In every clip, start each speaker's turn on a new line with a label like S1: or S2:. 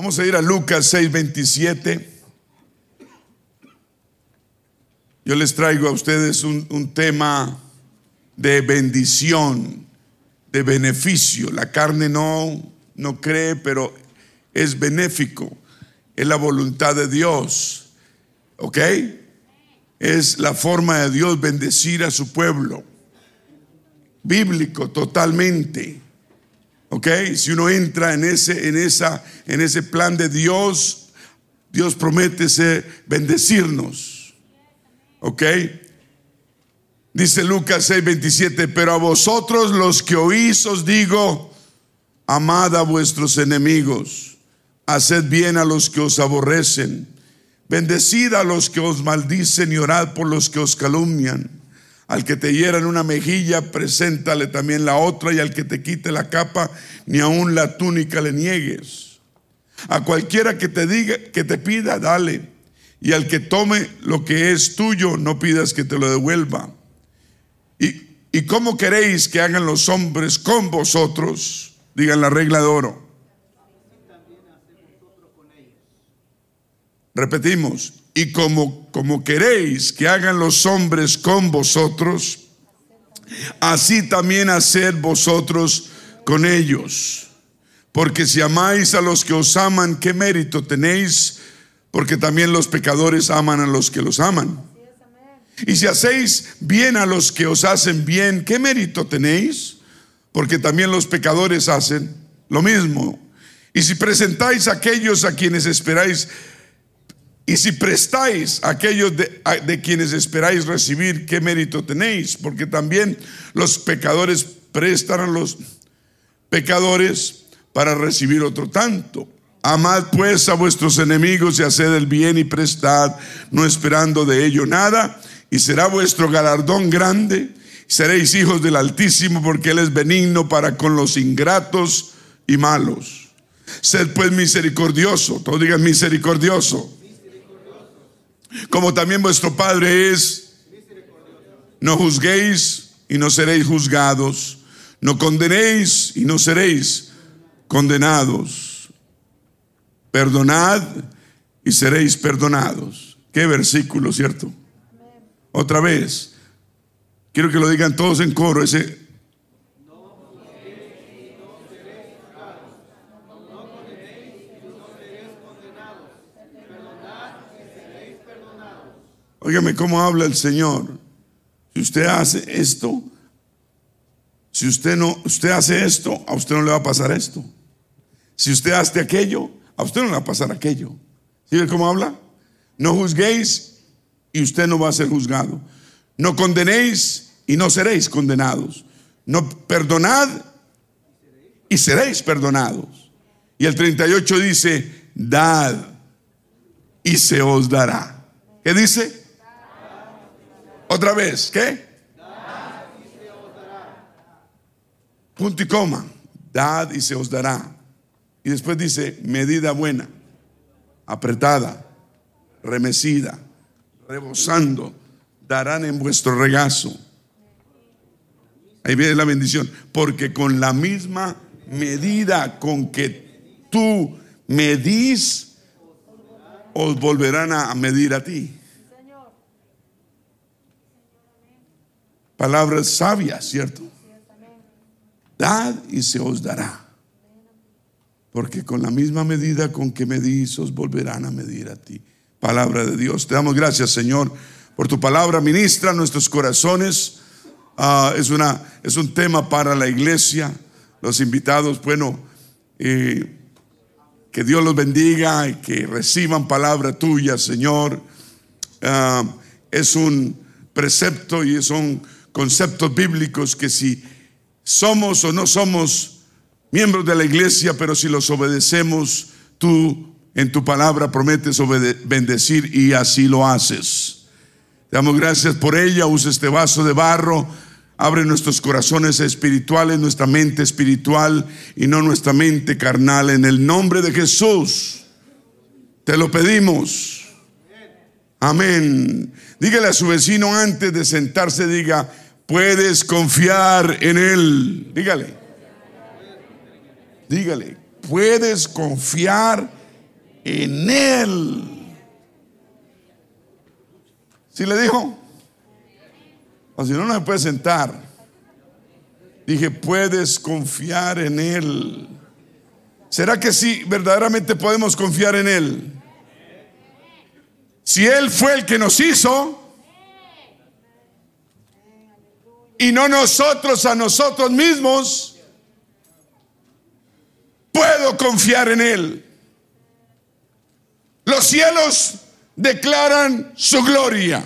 S1: Vamos a ir a Lucas 6:27. Yo les traigo a ustedes un, tema de bendición, de beneficio. La carne no, no cree, pero es benéfico. Es la voluntad de Dios. ¿Ok? Es la forma de Dios bendecir a su pueblo. Bíblico totalmente. ¿Ok? Si uno entra en ese, en esa, en ese plan de Dios, Dios promete bendecirnos. ¿Ok? Dice Lucas 6:27, pero a vosotros los que oís os digo, amad a vuestros enemigos, haced bien a los que os aborrecen, bendecid a los que os maldicen y orad por los que os calumnian. Al que te hieran una mejilla, preséntale también la otra, y al que te quite la capa, ni aun la túnica le niegues. A cualquiera que te diga, que te pida, dale. Y al que tome lo que es tuyo, no pidas que te lo devuelva. ¿Y, y cómo queréis que hagan los hombres con vosotros? Digan la regla de oro. Repetimos, y como, como queréis que hagan los hombres con vosotros, así también haced vosotros con ellos. Porque si amáis a los que os aman, ¿qué mérito tenéis? Porque también los pecadores aman a los que los aman. Y si hacéis bien a los que os hacen bien, ¿qué mérito tenéis? Porque también los pecadores hacen lo mismo. Y si presentáis a aquellos a quienes esperáis y si prestáis a aquellos de, quienes esperáis recibir, ¿qué mérito tenéis? Porque también los pecadores prestan a los pecadores para recibir otro tanto. Amad pues a vuestros enemigos y haced el bien y prestad, no esperando de ello nada, y será vuestro galardón grande. Seréis hijos del Altísimo porque Él es benigno para con los ingratos y malos. Sed pues misericordioso, todos digan misericordioso como también vuestro Padre es. No juzguéis y no seréis juzgados. No condenéis y no seréis condenados. Perdonad y seréis perdonados. Qué versículo, ¿cierto? Otra vez. Quiero que lo digan todos en coro. Ese Óigame cómo habla el Señor. Si usted hace esto, si usted no, usted hace esto, a usted no le va a pasar esto. Si usted hace aquello, a usted no le va a pasar aquello. ¿Sí ve cómo habla? No juzguéis y usted no va a ser juzgado. No condenéis y no seréis condenados. No perdonad y seréis perdonados. Y el 38 dice, dad y se os dará. ¿Qué dice? Otra vez, ¿qué? Punto y coma. Dad y se os dará. Y después dice, medida buena, apretada, remecida, rebosando, darán en vuestro regazo. Ahí viene la bendición. Porque con la misma medida con que tú medís, os volverán a medir a ti. Palabras sabias, ¿cierto? Dad y se os dará. Porque con la misma medida con que medís, os volverán a medir a ti. Palabra de Dios. Te damos gracias, Señor, por tu palabra. Ministra nuestros corazones. Uh, es, una, es un tema para la iglesia. Los invitados, bueno, eh, que Dios los bendiga y que reciban palabra tuya, Señor. Uh, es un precepto y es un conceptos bíblicos que si somos o no somos miembros de la iglesia, pero si los obedecemos, tú en tu palabra prometes bendecir y así lo haces. Damos gracias por ella, usa este vaso de barro, abre nuestros corazones espirituales, nuestra mente espiritual y no nuestra mente carnal. En el nombre de Jesús, te lo pedimos. Amén. Dígale a su vecino antes de sentarse, diga, puedes confiar en Él. Dígale. Dígale, puedes confiar en Él. ¿Sí le dijo? O si no, no se puede sentar. Dije, puedes confiar en Él. ¿Será que sí, verdaderamente podemos confiar en Él? Si Él fue el que nos hizo y no nosotros a nosotros mismos, puedo confiar en Él. Los cielos declaran su gloria.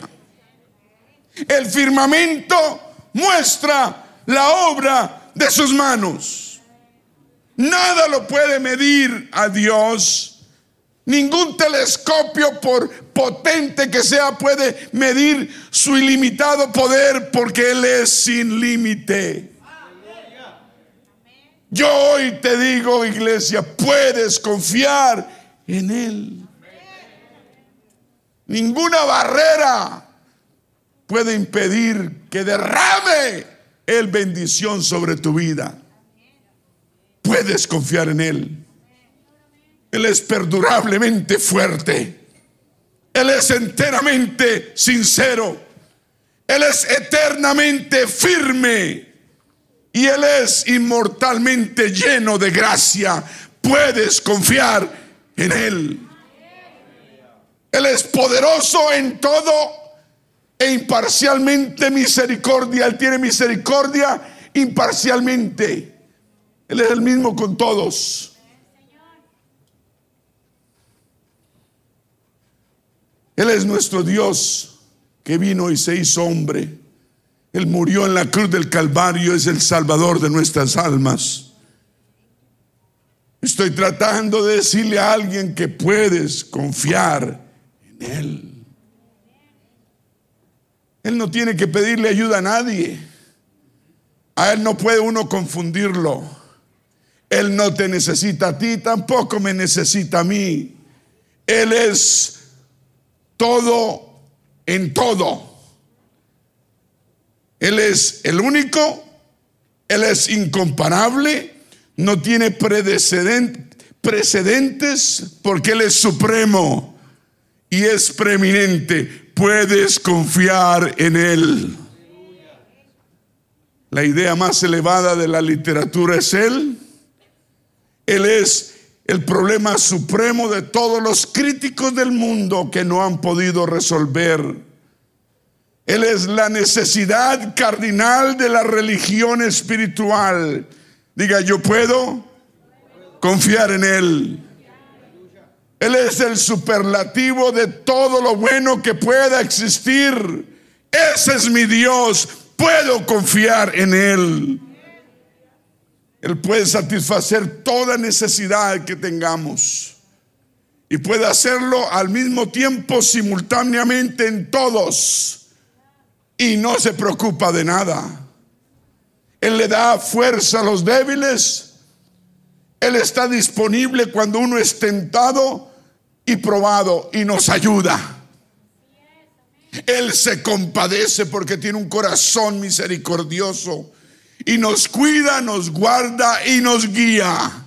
S1: El firmamento muestra la obra de sus manos. Nada lo puede medir a Dios. Ningún telescopio, por potente que sea, puede medir su ilimitado poder porque Él es sin límite. Yo hoy te digo, iglesia, puedes confiar en Él. Ninguna barrera puede impedir que derrame el bendición sobre tu vida. Puedes confiar en Él. Él es perdurablemente fuerte. Él es enteramente sincero. Él es eternamente firme. Y Él es inmortalmente lleno de gracia. Puedes confiar en Él. Él es poderoso en todo e imparcialmente misericordia. Él tiene misericordia imparcialmente. Él es el mismo con todos. Él es nuestro Dios que vino y se hizo hombre. Él murió en la cruz del Calvario, es el Salvador de nuestras almas. Estoy tratando de decirle a alguien que puedes confiar él. Él no tiene que pedirle ayuda a nadie. A Él no puede uno confundirlo. Él no te necesita a ti, tampoco me necesita a mí. Él es todo en todo. Él es el único, Él es incomparable, no tiene precedentes porque Él es supremo y es preeminente, puedes confiar en Él. La idea más elevada de la literatura es Él. Él es el problema supremo de todos los críticos del mundo que no han podido resolver. Él es la necesidad cardinal de la religión espiritual. Diga, yo puedo confiar en Él. Él es el superlativo de todo lo bueno que pueda existir. Ese es mi Dios. Puedo confiar en Él. Él puede satisfacer toda necesidad que tengamos. Y puede hacerlo al mismo tiempo, simultáneamente en todos. Y no se preocupa de nada. Él le da fuerza a los débiles. Él está disponible cuando uno es tentado y probado y nos ayuda. Él se compadece porque tiene un corazón misericordioso y nos cuida, nos guarda y nos guía.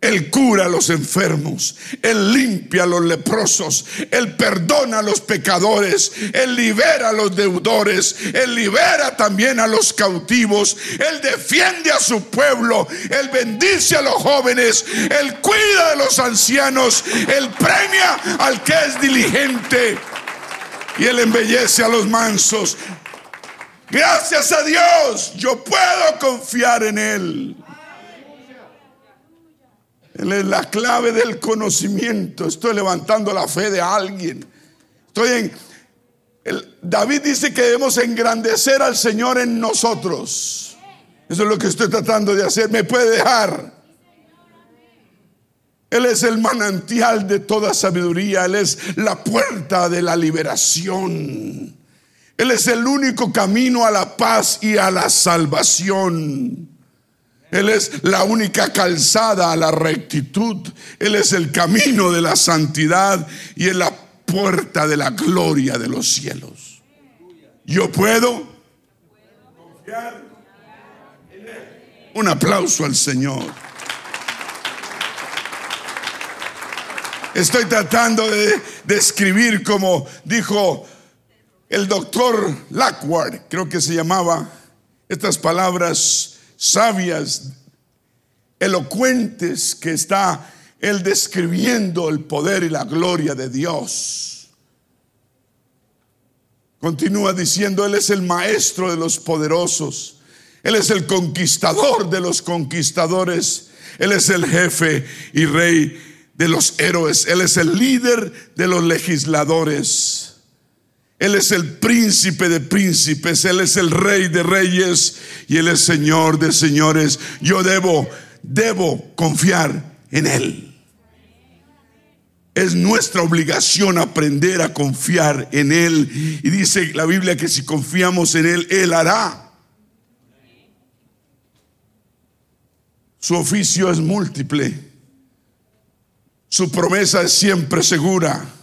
S1: Él cura a los enfermos, Él limpia a los leprosos, Él perdona a los pecadores, Él libera a los deudores, Él libera también a los cautivos, Él defiende a su pueblo, Él bendice a los jóvenes, Él cuida a los ancianos, Él premia al que es diligente y Él embellece a los mansos. Gracias a Dios, yo puedo confiar en Él. Él es la clave del conocimiento. Estoy levantando la fe de alguien. Estoy en. David dice que debemos engrandecer al Señor en nosotros. Eso es lo que estoy tratando de hacer. Me puede dejar. Él es el manantial de toda sabiduría. Él es la puerta de la liberación. Él es el único camino a la paz y a la salvación. Él es la única calzada a la rectitud. Él es el camino de la santidad y es la puerta de la gloria de los cielos. Yo puedo confiar en Él. Un aplauso al Señor. Estoy tratando de describir como dijo el doctor Lackward, creo que se llamaba, estas palabras sabias, elocuentes que está él describiendo el poder y la gloria de Dios. Continúa diciendo, Él es el maestro de los poderosos, Él es el conquistador de los conquistadores, Él es el jefe y rey de los héroes, Él es el líder de los legisladores. Él es el príncipe de príncipes, Él es el rey de reyes y Él es Señor de señores. Yo debo, debo confiar en Él. Es nuestra obligación aprender a confiar en Él. Y dice la Biblia que si confiamos en Él, Él hará. Su oficio es múltiple. Su promesa es siempre segura.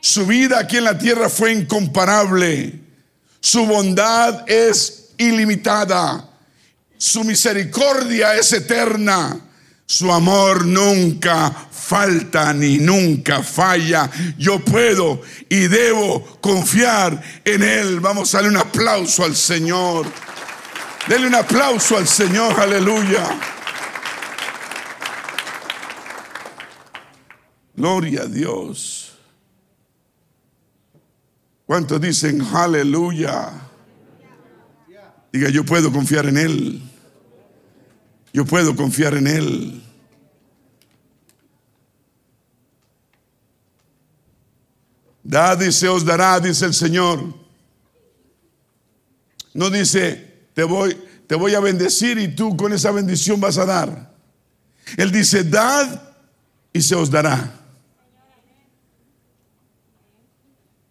S1: Su vida aquí en la tierra fue incomparable. Su bondad es ilimitada. Su misericordia es eterna. Su amor nunca falta ni nunca falla. Yo puedo y debo confiar en Él. Vamos a darle un aplauso al Señor. Dele un aplauso al Señor, aleluya. Gloria a Dios. ¿Cuántos dicen aleluya? Diga, yo puedo confiar en Él. Yo puedo confiar en Él. Dad y se os dará, dice el Señor. No dice, te voy, te voy a bendecir y tú con esa bendición vas a dar. Él dice, dad y se os dará.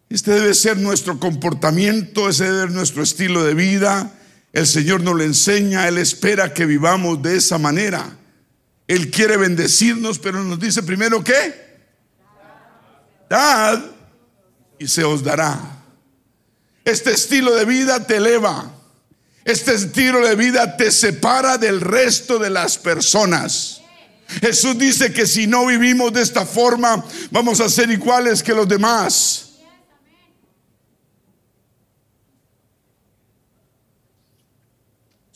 S1: Este debe ser nuestro comportamiento, ese debe ser nuestro estilo de vida. El Señor nos lo enseña, Él espera que vivamos de esa manera. Él quiere bendecirnos, pero nos dice primero que dad y se os dará. Este estilo de vida te eleva. Este estilo de vida te separa del resto de las personas. Jesús dice que si no vivimos de esta forma, vamos a ser iguales que los demás.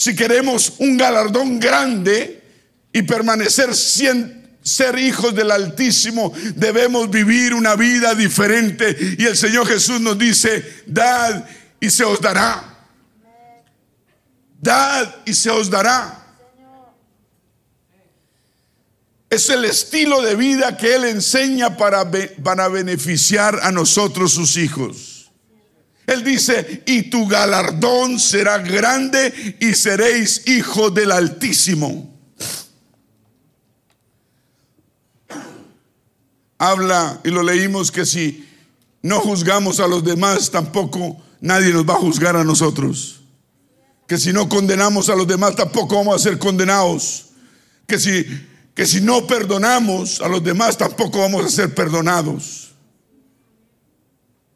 S1: Si queremos un galardón grande y permanecer ser hijos del Altísimo, debemos vivir una vida diferente. Y el Señor Jesús nos dice, dad y se os dará. Dad y se os dará. Es el estilo de vida que Él enseña para, para beneficiar a nosotros sus hijos. Él dice, y tu galardón será grande y seréis hijos del Altísimo. Habla, y lo leímos, que si no juzgamos a los demás, tampoco nadie nos va a juzgar a nosotros. Que si no condenamos a los demás, tampoco vamos a ser condenados. Que si, que si no perdonamos a los demás, tampoco vamos a ser perdonados.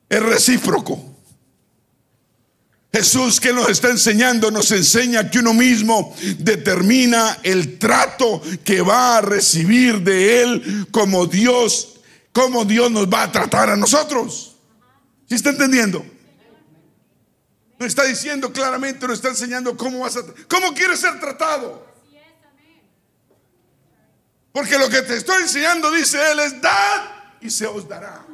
S1: Es recíproco. Jesús que nos está enseñando, nos enseña que uno mismo determina el trato que va a recibir de Él como Dios, como Dios nos va a tratar a nosotros. ¿Sí está entendiendo? Nos está diciendo claramente, nos está enseñando cómo vas a, cómo quieres ser tratado. Porque lo que te estoy enseñando, dice Él, es dad y se os dará.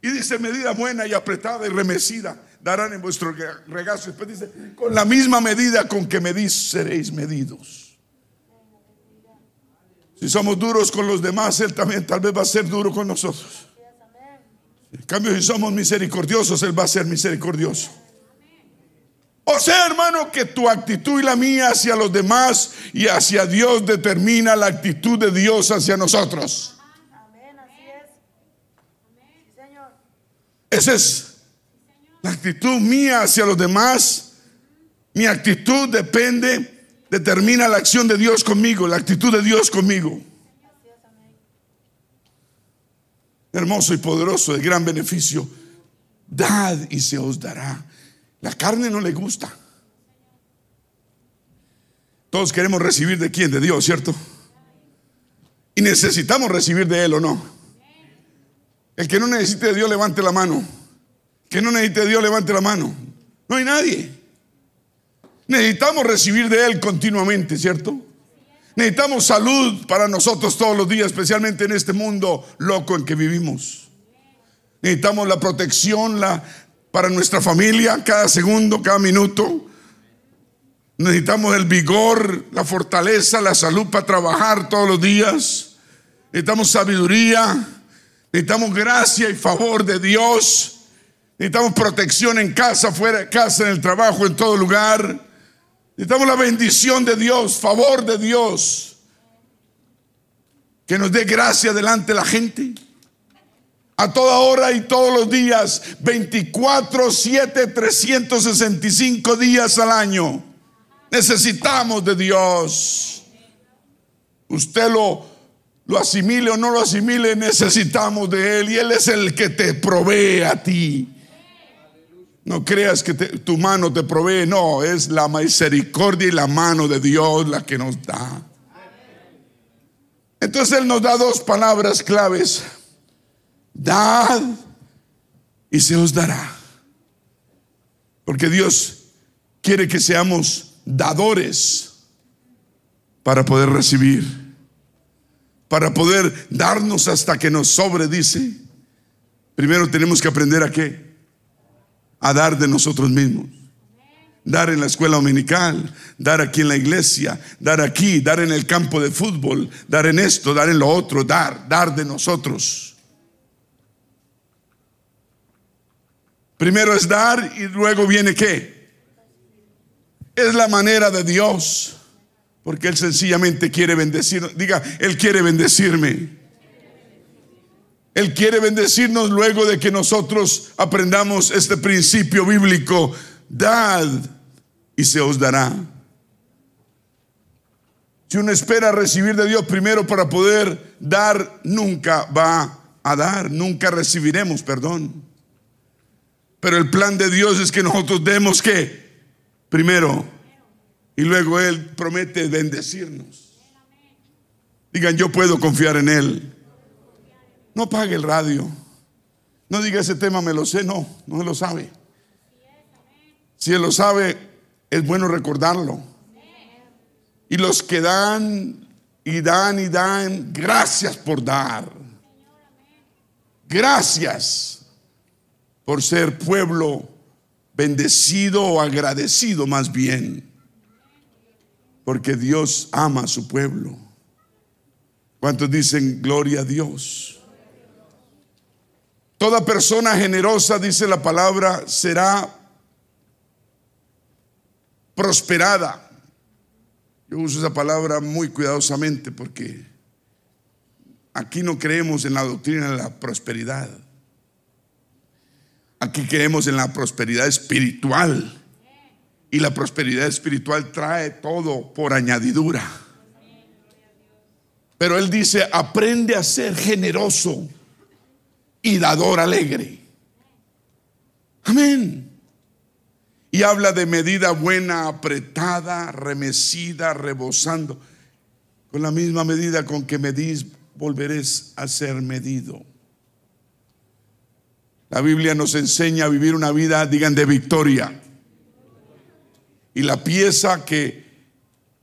S1: Y dice medida buena y apretada y remecida darán en vuestro regazo. Después dice, con la misma medida con que medís seréis medidos. Si somos duros con los demás, Él también tal vez va a ser duro con nosotros. En cambio, si somos misericordiosos, Él va a ser misericordioso. O sea, hermano, que tu actitud y la mía hacia los demás y hacia Dios determina la actitud de Dios hacia nosotros. Amén, así es. Señor. Ese es la actitud mía hacia los demás, mi actitud depende, determina la acción de Dios conmigo, la actitud de Dios conmigo. Hermoso y poderoso, de gran beneficio. Dad y se os dará. La carne no le gusta. Todos queremos recibir de quién, de Dios, ¿cierto? Y necesitamos recibir de Él o no. El que no necesite de Dios, levante la mano. Que no necesite Dios, levante la mano. No hay nadie. Necesitamos recibir de Él continuamente, ¿cierto? Necesitamos salud para nosotros todos los días, especialmente en este mundo loco en que vivimos. Necesitamos la protección para nuestra familia cada segundo, cada minuto. Necesitamos el vigor, la fortaleza, la salud para trabajar todos los días. Necesitamos sabiduría. Necesitamos gracia y favor de Dios. Necesitamos protección en casa, fuera de casa, en el trabajo, en todo lugar. Necesitamos la bendición de Dios, favor de Dios. Que nos dé gracia delante de la gente. A toda hora y todos los días. 24, 7, 365 días al año. Necesitamos de Dios. Usted lo, lo asimile o no lo asimile, necesitamos de Él. Y Él es el que te provee a ti. No creas que tu mano te provee, no, es la misericordia y la mano de Dios la que nos da. Entonces Él nos da dos palabras claves. Dad y se os dará. Porque Dios quiere que seamos dadores para poder recibir, para poder darnos hasta que nos sobre, dice. Primero tenemos que aprender a qué? A dar de nosotros mismos. Dar en la escuela dominical, dar aquí en la iglesia, dar aquí, dar en el campo de fútbol, dar en esto, dar en lo otro, dar, dar de nosotros. Primero es dar y luego viene qué? Es la manera de Dios, porque Él sencillamente quiere bendecir. Diga, Él quiere bendecirme. Él quiere bendecirnos luego de que nosotros aprendamos este principio bíblico. Dad y se os dará. Si uno espera recibir de Dios primero para poder dar, nunca va a dar, nunca recibiremos, perdón. Pero el plan de Dios es que nosotros demos que primero y luego Él promete bendecirnos. Digan, yo puedo confiar en Él. No pague el radio. No diga ese tema, me lo sé, no, no lo sabe. Si él lo sabe, es bueno recordarlo. Y los que dan y dan y dan, gracias por dar. Gracias por ser pueblo bendecido o agradecido más bien. Porque Dios ama a su pueblo. ¿Cuántos dicen gloria a Dios? Toda persona generosa, dice la palabra, será prosperada. Yo uso esa palabra muy cuidadosamente porque aquí no creemos en la doctrina de la prosperidad. Aquí creemos en la prosperidad espiritual. Y la prosperidad espiritual trae todo por añadidura. Pero él dice, aprende a ser generoso y dador alegre. Amén. Y habla de medida buena, apretada, remecida, rebosando. Con la misma medida con que medís, volveréis a ser medido. La Biblia nos enseña a vivir una vida, digan, de victoria. Y la pieza que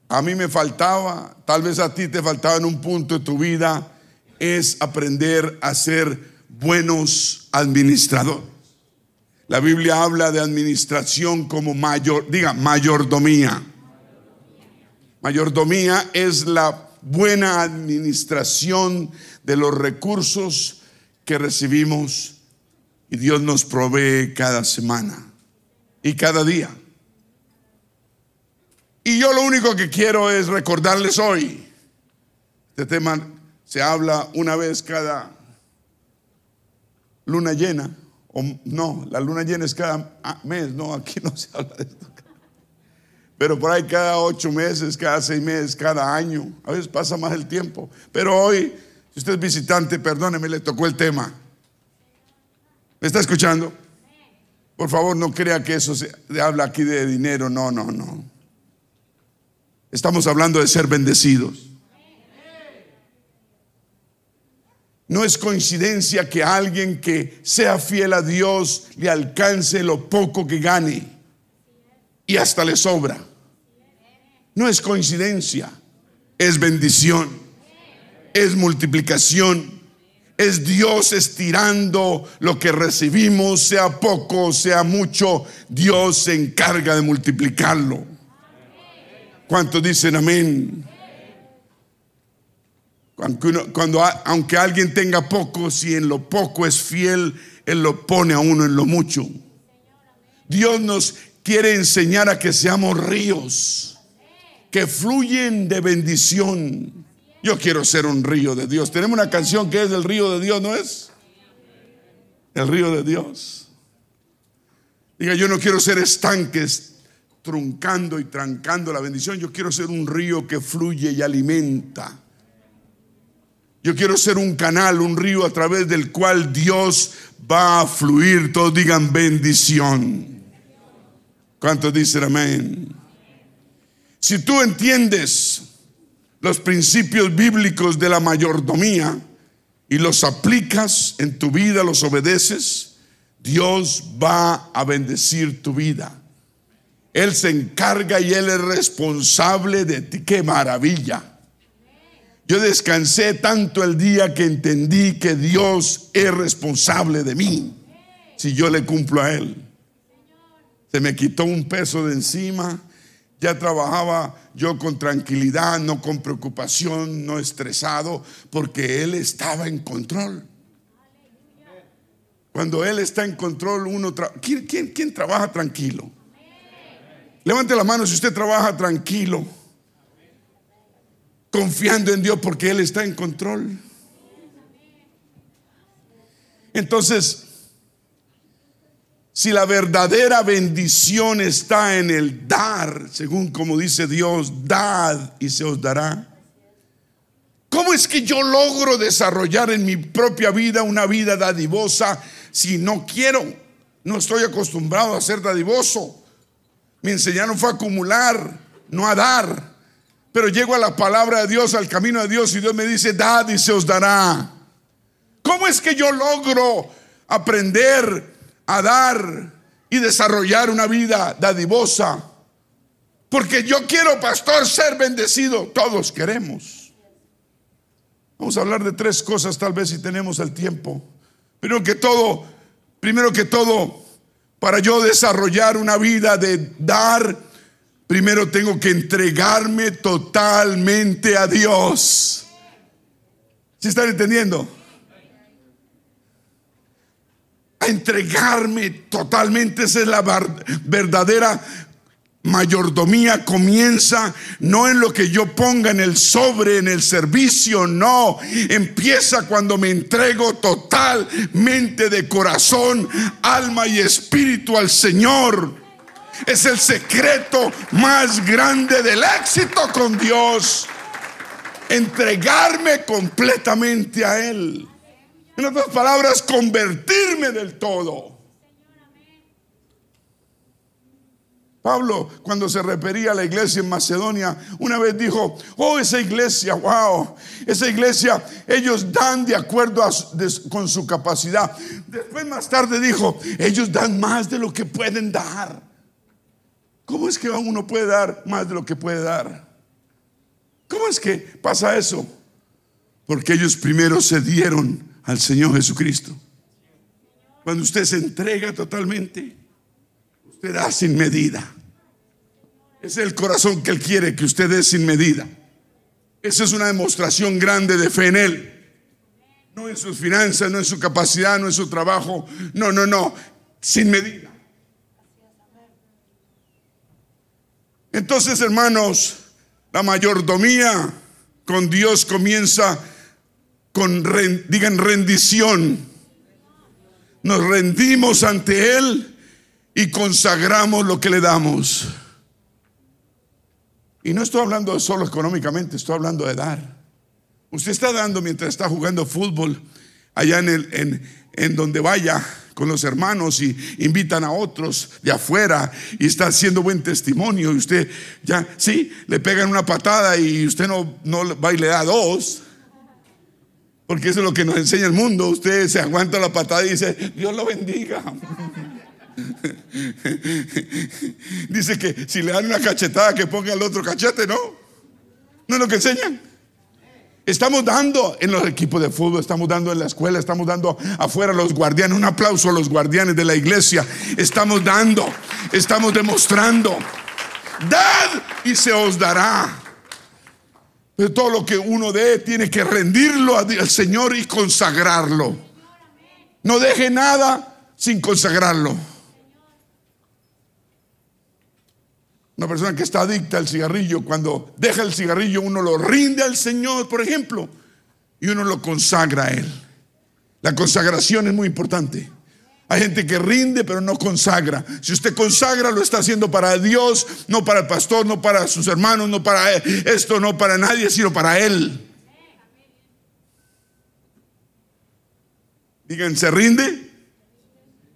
S1: a mí me faltaba, tal vez a ti te faltaba en un punto de tu vida, es aprender a ser buenos administradores. La Biblia habla de administración como mayor, diga, mayordomía. Mayordomía es la buena administración de los recursos que recibimos y Dios nos provee cada semana y cada día. Y yo lo único que quiero es recordarles hoy, este tema se habla una vez cada luna llena. O, no, la luna llena es cada mes, no, aquí no se habla de esto. Pero por ahí cada ocho meses, cada seis meses, cada año. A veces pasa más el tiempo. Pero hoy, si usted es visitante, perdóneme, le tocó el tema. ¿Me está escuchando? Por favor, no crea que eso se habla aquí de dinero. No, no, no. Estamos hablando de ser bendecidos. No es coincidencia que alguien que sea fiel a Dios le alcance lo poco que gane y hasta le sobra. No es coincidencia, es bendición, es multiplicación, es Dios estirando lo que recibimos, sea poco, sea mucho, Dios se encarga de multiplicarlo. ¿Cuántos dicen amén? Cuando, aunque alguien tenga poco, si en lo poco es fiel, Él lo pone a uno en lo mucho. Dios nos quiere enseñar a que seamos ríos, que fluyen de bendición. Yo quiero ser un río de Dios. Tenemos una canción que es el río de Dios, ¿no es? El río de Dios. Diga, yo no quiero ser estanques truncando y trancando la bendición. Yo quiero ser un río que fluye y alimenta. Yo quiero ser un canal, un río a través del cual Dios va a fluir. Todos digan bendición. ¿Cuántos dicen amén? Si tú entiendes los principios bíblicos de la mayordomía y los aplicas en tu vida, los obedeces, Dios va a bendecir tu vida. Él se encarga y Él es responsable de ti. ¡Qué maravilla! Yo descansé tanto el día que entendí que Dios es responsable de mí si yo le cumplo a Él. Se me quitó un peso de encima. Ya trabajaba yo con tranquilidad, no con preocupación, no estresado, porque Él estaba en control. Cuando Él está en control, uno... ¿Quién, quién, quién trabaja tranquilo? Levante la mano si usted trabaja tranquilo confiando en Dios porque Él está en control. Entonces, si la verdadera bendición está en el dar, según como dice Dios, dad y se os dará. ¿Cómo es que yo logro desarrollar en mi propia vida una vida dadivosa si no quiero? No estoy acostumbrado a ser dadivoso. Me enseñaron fue a acumular, no a dar. Pero llego a la palabra de Dios, al camino de Dios, y Dios me dice, dad y se os dará. ¿Cómo es que yo logro aprender a dar y desarrollar una vida dadivosa? Porque yo quiero, pastor, ser bendecido. Todos queremos. Vamos a hablar de tres cosas, tal vez si tenemos el tiempo. Primero que todo, primero que todo, para yo desarrollar una vida de dar primero tengo que entregarme totalmente a Dios. ¿Sí están entendiendo? A entregarme totalmente, esa es la verdadera mayordomía comienza no en lo que yo ponga en el sobre, en el servicio, no. Empieza cuando me entrego totalmente de corazón, alma y espíritu al Señor es el secreto más grande del éxito con Dios. Entregarme completamente a Él. En otras palabras, convertirme del todo. Pablo, cuando se refería a la iglesia en Macedonia, una vez dijo, oh, esa iglesia, wow, esa iglesia, ellos dan de acuerdo con su capacidad. Después más tarde dijo, ellos dan más de lo que pueden dar. ¿Cómo es que uno puede dar más de lo que puede dar? ¿Cómo es que pasa eso? Porque ellos primero se dieron al Señor Jesucristo. Cuando usted se entrega totalmente, usted da sin medida. Es el corazón que Él quiere que usted dé sin medida. Esa es una demostración grande de fe en Él. No en sus finanzas, no en su capacidad, no en su trabajo. No, no, no. Sin medida. Entonces, hermanos, la mayordomía con Dios comienza con, digan, rendición. Nos rendimos ante Él y consagramos lo que le damos. Y no estoy hablando solo económicamente, estoy hablando de dar. Usted está dando mientras está jugando fútbol allá en, en, en donde vaya con los hermanos y invitan a otros de afuera y está haciendo buen testimonio y usted ya, sí, le pegan una patada y usted no, no va y le da dos. Porque eso es lo que nos enseña el mundo. Usted se aguanta la patada y dice, Dios lo bendiga. dice que si le dan una cachetada que ponga el otro cachete, ¿no? ¿No es lo que enseñan? Estamos dando en los equipos de fútbol, estamos dando en la escuela, estamos dando afuera a los guardianes. Un aplauso a los guardianes de la iglesia. Estamos dando, estamos demostrando. Dad y se os dará. Pero todo lo que uno dé tiene que rendirlo al Señor y consagrarlo. No deje nada sin consagrarlo. Una persona que está adicta al cigarrillo, cuando deja el cigarrillo, uno lo rinde al Señor, por ejemplo, y uno lo consagra a Él. La consagración es muy importante. Hay gente que rinde pero no consagra. Si usted consagra lo está haciendo para Dios, no para el pastor, no para sus hermanos, no para esto, no para nadie, sino para Él. Digan, se rinde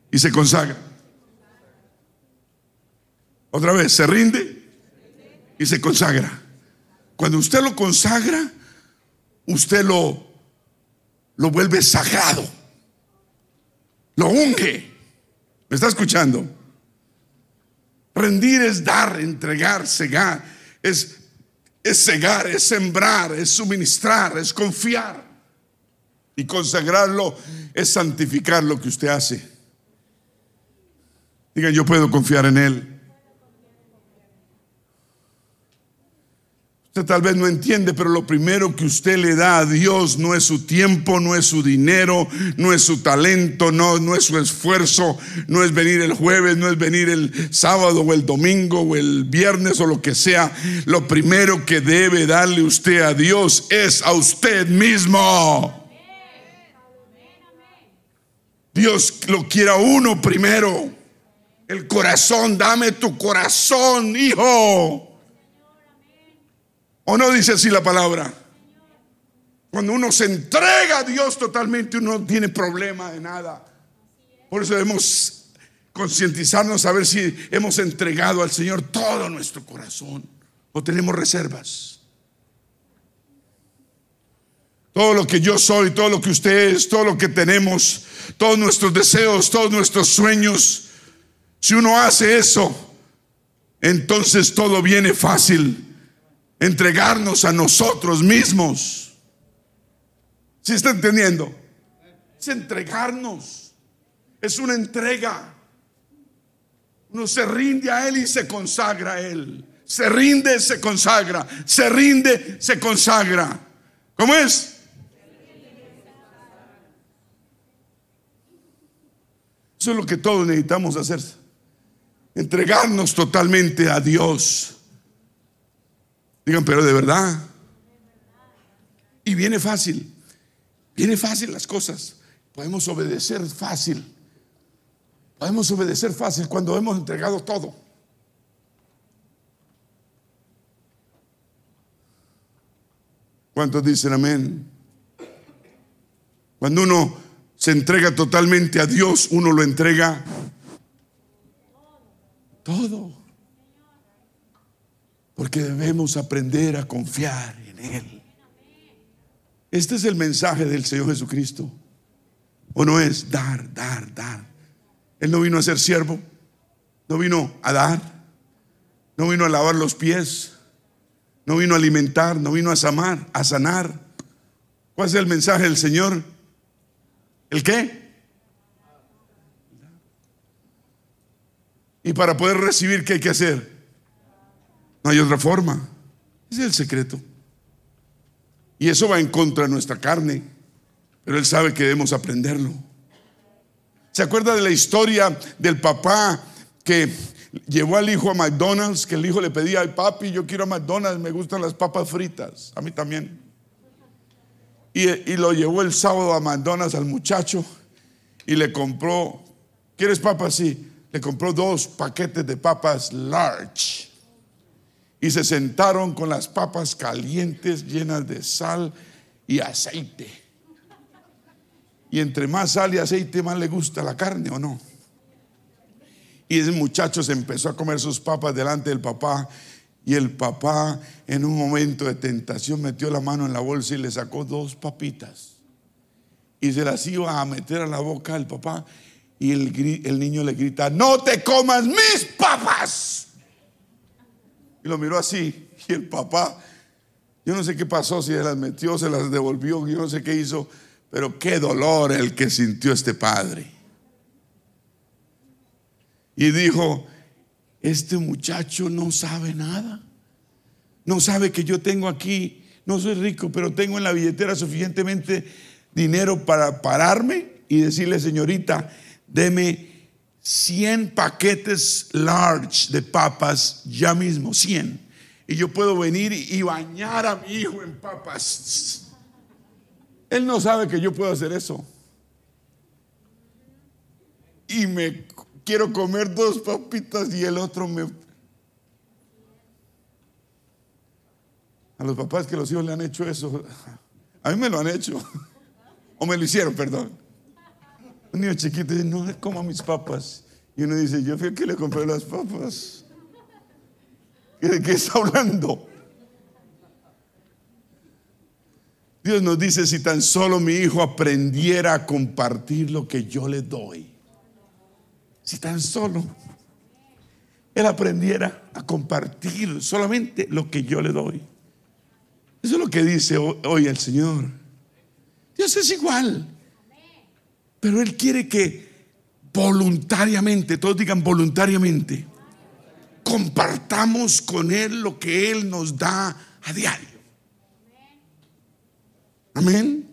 S1: y se consagra. Otra vez, se rinde y se consagra. Cuando usted lo consagra, usted lo, lo vuelve sagrado. Lo unge. ¿Me está escuchando? Rendir es dar, entregar, cegar. Es, es cegar, es sembrar, es suministrar, es confiar. Y consagrarlo es santificar lo que usted hace. Digan, yo puedo confiar en Él. Usted tal vez no entiende, pero lo primero que usted le da a Dios no es su tiempo, no es su dinero, no es su talento, no, no es su esfuerzo, no es venir el jueves, no es venir el sábado o el domingo o el viernes o lo que sea. Lo primero que debe darle usted a Dios es a usted mismo. Dios lo quiere a uno primero. El corazón, dame tu corazón, hijo. ¿O no dice así la palabra? Cuando uno se entrega a Dios totalmente, uno no tiene problema de nada. Por eso debemos concientizarnos a ver si hemos entregado al Señor todo nuestro corazón o tenemos reservas. Todo lo que yo soy, todo lo que usted es, todo lo que tenemos, todos nuestros deseos, todos nuestros sueños. Si uno hace eso, entonces todo viene fácil entregarnos a nosotros mismos. ¿Sí está entendiendo? Es entregarnos. Es una entrega. Uno se rinde a Él y se consagra a Él. Se rinde, se consagra. Se rinde, se consagra. ¿Cómo es? Eso es lo que todos necesitamos hacer. Entregarnos totalmente a Dios. Digan, pero de verdad. Y viene fácil. Viene fácil las cosas. Podemos obedecer fácil. Podemos obedecer fácil cuando hemos entregado todo. ¿Cuántos dicen amén? Cuando uno se entrega totalmente a Dios, uno lo entrega todo. Porque debemos aprender a confiar en Él. Este es el mensaje del Señor Jesucristo. ¿O no es? Dar, dar, dar. Él no vino a ser siervo. No vino a dar. No vino a lavar los pies. No vino a alimentar. No vino a sanar. A sanar. ¿Cuál es el mensaje del Señor? ¿El qué? Y para poder recibir, ¿qué hay que hacer? No hay otra forma. Ese es el secreto. Y eso va en contra de nuestra carne. Pero Él sabe que debemos aprenderlo. ¿Se acuerda de la historia del papá que llevó al hijo a McDonald's? Que el hijo le pedía al papi, yo quiero a McDonald's, me gustan las papas fritas. A mí también. Y, y lo llevó el sábado a McDonald's al muchacho y le compró, ¿quieres papas? Sí. Le compró dos paquetes de papas large y se sentaron con las papas calientes llenas de sal y aceite. Y entre más sal y aceite, más le gusta la carne o no. Y ese muchacho se empezó a comer sus papas delante del papá. Y el papá, en un momento de tentación, metió la mano en la bolsa y le sacó dos papitas. y se las iba a meter a la boca al papá y el, el niño le grita, no te comas mis papas. Y lo miró así y el papá, yo no sé qué pasó, si se las metió, se las devolvió, yo no sé qué hizo, pero qué dolor el que sintió este padre. Y dijo, este muchacho no sabe nada. No sabe que yo tengo aquí, no soy rico, pero tengo en la billetera suficientemente dinero para pararme y decirle, señorita, deme 100 paquetes large de papas ya mismo, 100. Y yo puedo venir y bañar a mi hijo en papas. Él no sabe que yo puedo hacer eso. Y me quiero comer dos papitas y el otro me... A los papás que los hijos le han hecho eso, a mí me lo han hecho. O me lo hicieron, perdón. Un niño chiquito dice, no coma mis papas. Y uno dice, yo fui el que le compré las papas. ¿De qué está hablando? Dios nos dice, si tan solo mi hijo aprendiera a compartir lo que yo le doy. Si tan solo él aprendiera a compartir solamente lo que yo le doy. Eso es lo que dice hoy el Señor. Dios es igual. Pero Él quiere que voluntariamente, todos digan voluntariamente, compartamos con Él lo que Él nos da a diario. Amén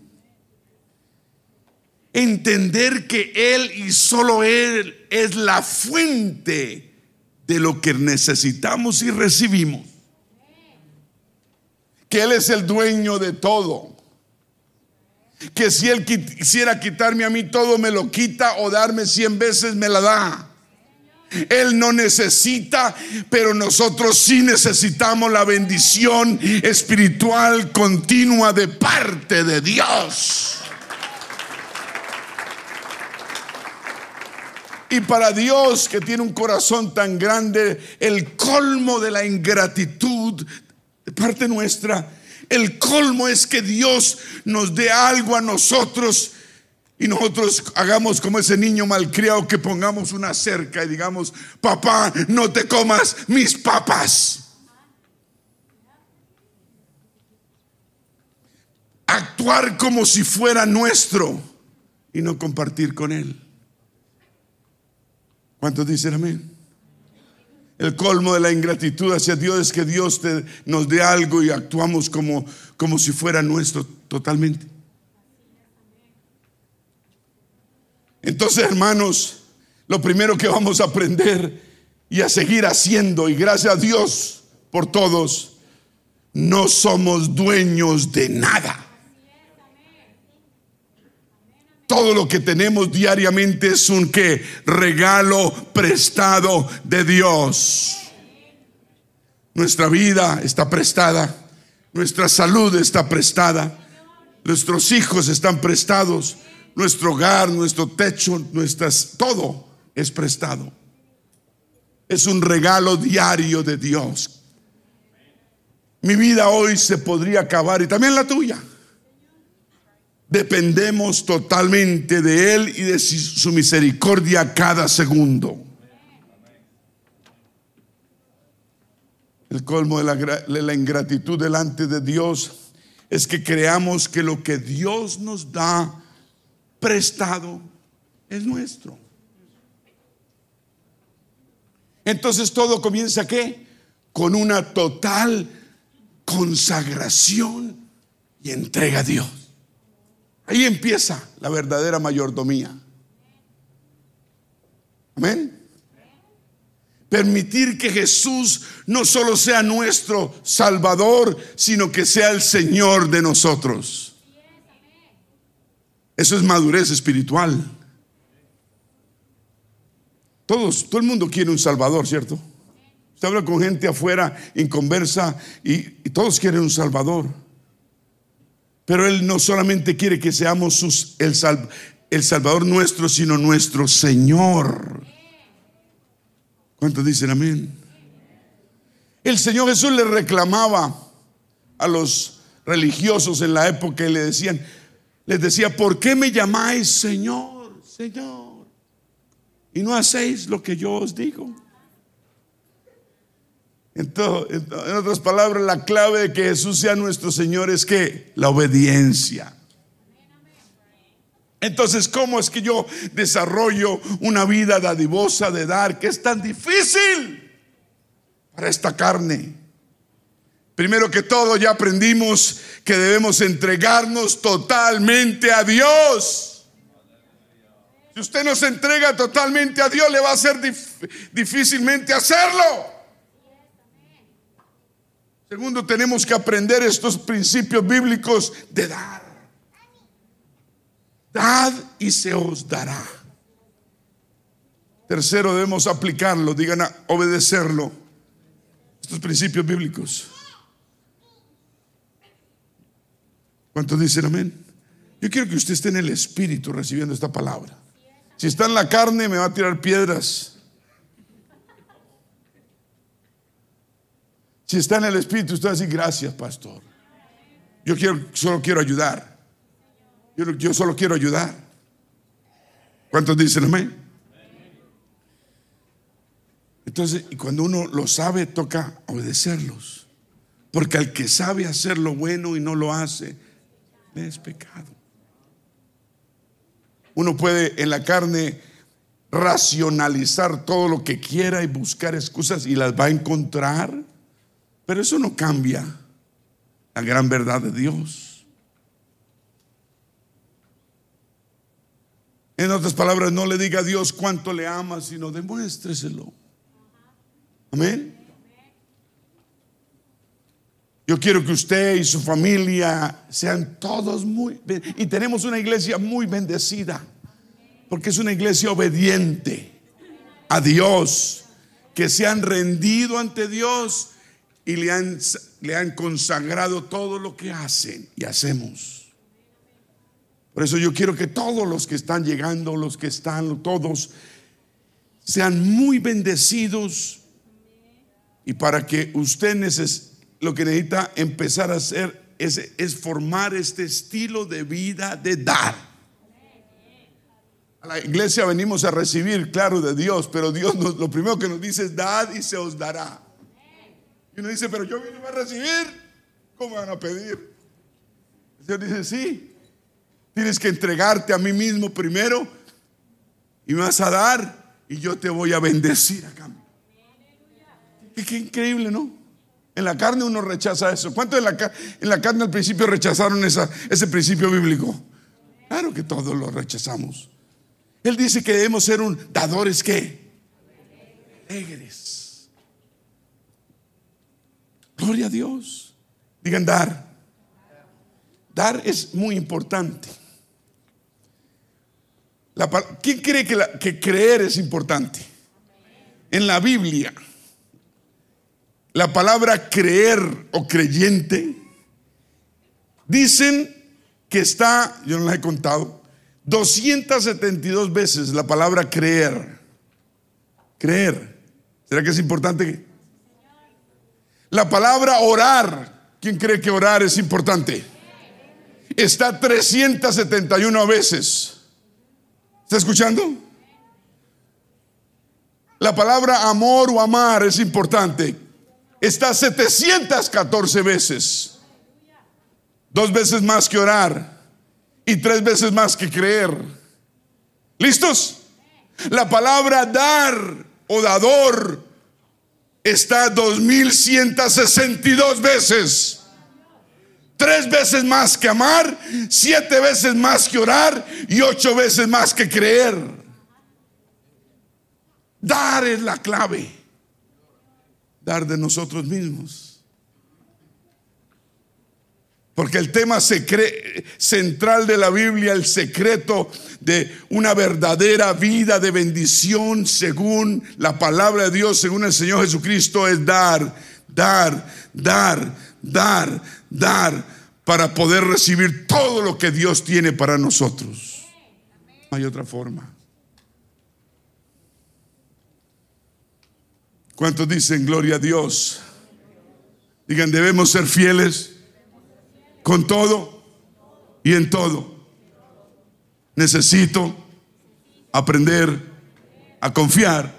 S1: entender que Él y solo Él es la fuente de lo que necesitamos y recibimos. Que Él es el dueño de todo. Que si Él quisiera quitarme a mí todo, me lo quita o darme cien veces, me la da. Él no necesita, pero nosotros sí necesitamos la bendición espiritual continua de parte de Dios. Y para Dios que tiene un corazón tan grande, el colmo de la ingratitud de parte nuestra, el colmo es que Dios nos dé algo a nosotros y nosotros hagamos como ese niño malcriado que pongamos una cerca y digamos, papá, no te comas mis papas. Actuar como si fuera nuestro y no compartir con él. ¿Cuántos dicen amén? El colmo de la ingratitud hacia Dios es que Dios nos dé algo y actuamos como, como si fuera nuestro totalmente. Entonces, hermanos, lo primero que vamos a aprender y a seguir haciendo, y gracias a Dios por todos, no somos dueños de nada. Todo lo que tenemos diariamente es un que regalo prestado de Dios. Nuestra vida está prestada, nuestra salud está prestada, nuestros hijos están prestados, nuestro hogar, nuestro techo, nuestras todo es prestado. Es un regalo diario de Dios. Mi vida hoy se podría acabar y también la tuya. Dependemos totalmente de Él y de su misericordia cada segundo. El colmo de la, ingratitud delante de Dios es que creamos que lo que Dios nos da prestado es nuestro. Entonces todo comienza qué? Con una total consagración y entrega a Dios. Ahí empieza la verdadera mayordomía. Amén. Permitir que Jesús no solo sea nuestro Salvador, sino que sea el Señor de nosotros. Eso es madurez espiritual. Todos, todo el mundo quiere un Salvador, ¿cierto? Usted habla con gente afuera, inconversa, y, y todos quieren un Salvador. Pero Él no solamente quiere que seamos el, el Salvador nuestro, sino nuestro Señor. ¿Cuántos dicen amén? El Señor Jesús le reclamaba a los religiosos en la época y le decían, les decía, ¿por qué me llamáis Señor, Señor? Y no hacéis lo que yo os digo. En, en otras palabras, la clave de que Jesús sea nuestro Señor es que la obediencia. Entonces, ¿cómo es que yo desarrollo una vida dadivosa de dar que es tan difícil para esta carne? Primero que todo, ya aprendimos que debemos entregarnos totalmente a Dios. Si usted no se entrega totalmente a Dios, le va a ser difícilmente hacerlo. Segundo, tenemos que aprender estos principios bíblicos de dar. Dad y se os dará. Tercero, debemos aplicarlo, digan obedecerlo. Estos principios bíblicos. ¿Cuántos dicen amén? Yo quiero que usted esté en el espíritu recibiendo esta palabra. Si está en la carne, me va a tirar piedras. Si está en el espíritu, usted va a decir gracias, pastor. Yo solo quiero ayudar. Yo, yo solo quiero ayudar. ¿Cuántos dicen amén? Entonces, y cuando uno lo sabe, toca obedecerlos. Porque al que sabe hacer lo bueno y no lo hace, es pecado. Uno puede en la carne racionalizar todo lo que quiera y buscar excusas y las va a encontrar, pero eso no cambia la gran verdad de Dios. En otras palabras, no le diga a Dios cuánto le ama, sino demuéstreselo. Amén. Yo quiero que usted y su familia sean todos muy... Y tenemos una iglesia muy bendecida, porque es una iglesia obediente a Dios, que se han rendido ante Dios y le han, le han consagrado todo lo que hacen y hacemos. Por eso yo quiero que todos los que están llegando, los que están, todos, sean muy bendecidos y para que usted necesite lo que necesita empezar a hacer es, es formar este estilo de vida de dar. A la iglesia venimos a recibir, claro, de Dios, pero Dios lo primero que nos dice es dad y se os dará. Y uno dice, pero yo vine a recibir, ¿cómo van a pedir? El Señor dice, sí, tienes que entregarte a mí mismo primero y me vas a dar y yo te voy a bendecir a cambio. qué increíble, ¿no? En la carne uno rechaza eso. ¿Cuántos en la, en la carne al principio rechazaron ese principio bíblico? Claro que todos lo rechazamos. Él dice que debemos ser un dadores que alegres. Gloria a Dios. Digan dar. Dar es muy importante. ¿Quién cree que, que creer es importante? En la Biblia la palabra creer o creyente, dicen que está, yo no la he contado, 272 veces la palabra creer. Creer. ¿Será que es importante? La palabra orar. ¿Quién cree que orar es importante? Está 371 veces. ¿Está escuchando? La palabra amor o amar es importante está 714 veces. Dos veces más que orar y tres veces más que creer. ¿Listos? La palabra dar o dador está 2162 veces. Tres veces más que amar, siete veces más que orar y ocho veces más que creer. Dar es la clave dar de nosotros mismos. Porque el tema central de la Biblia, el secreto de una verdadera vida de bendición según la palabra de Dios, según el Señor Jesucristo, es dar, dar, dar, dar, dar, para poder recibir todo lo que Dios tiene para nosotros. No hay otra forma. ¿Cuántos dicen gloria a Dios? Digan, debemos ser fieles con todo y en todo. necesito aprender a confiar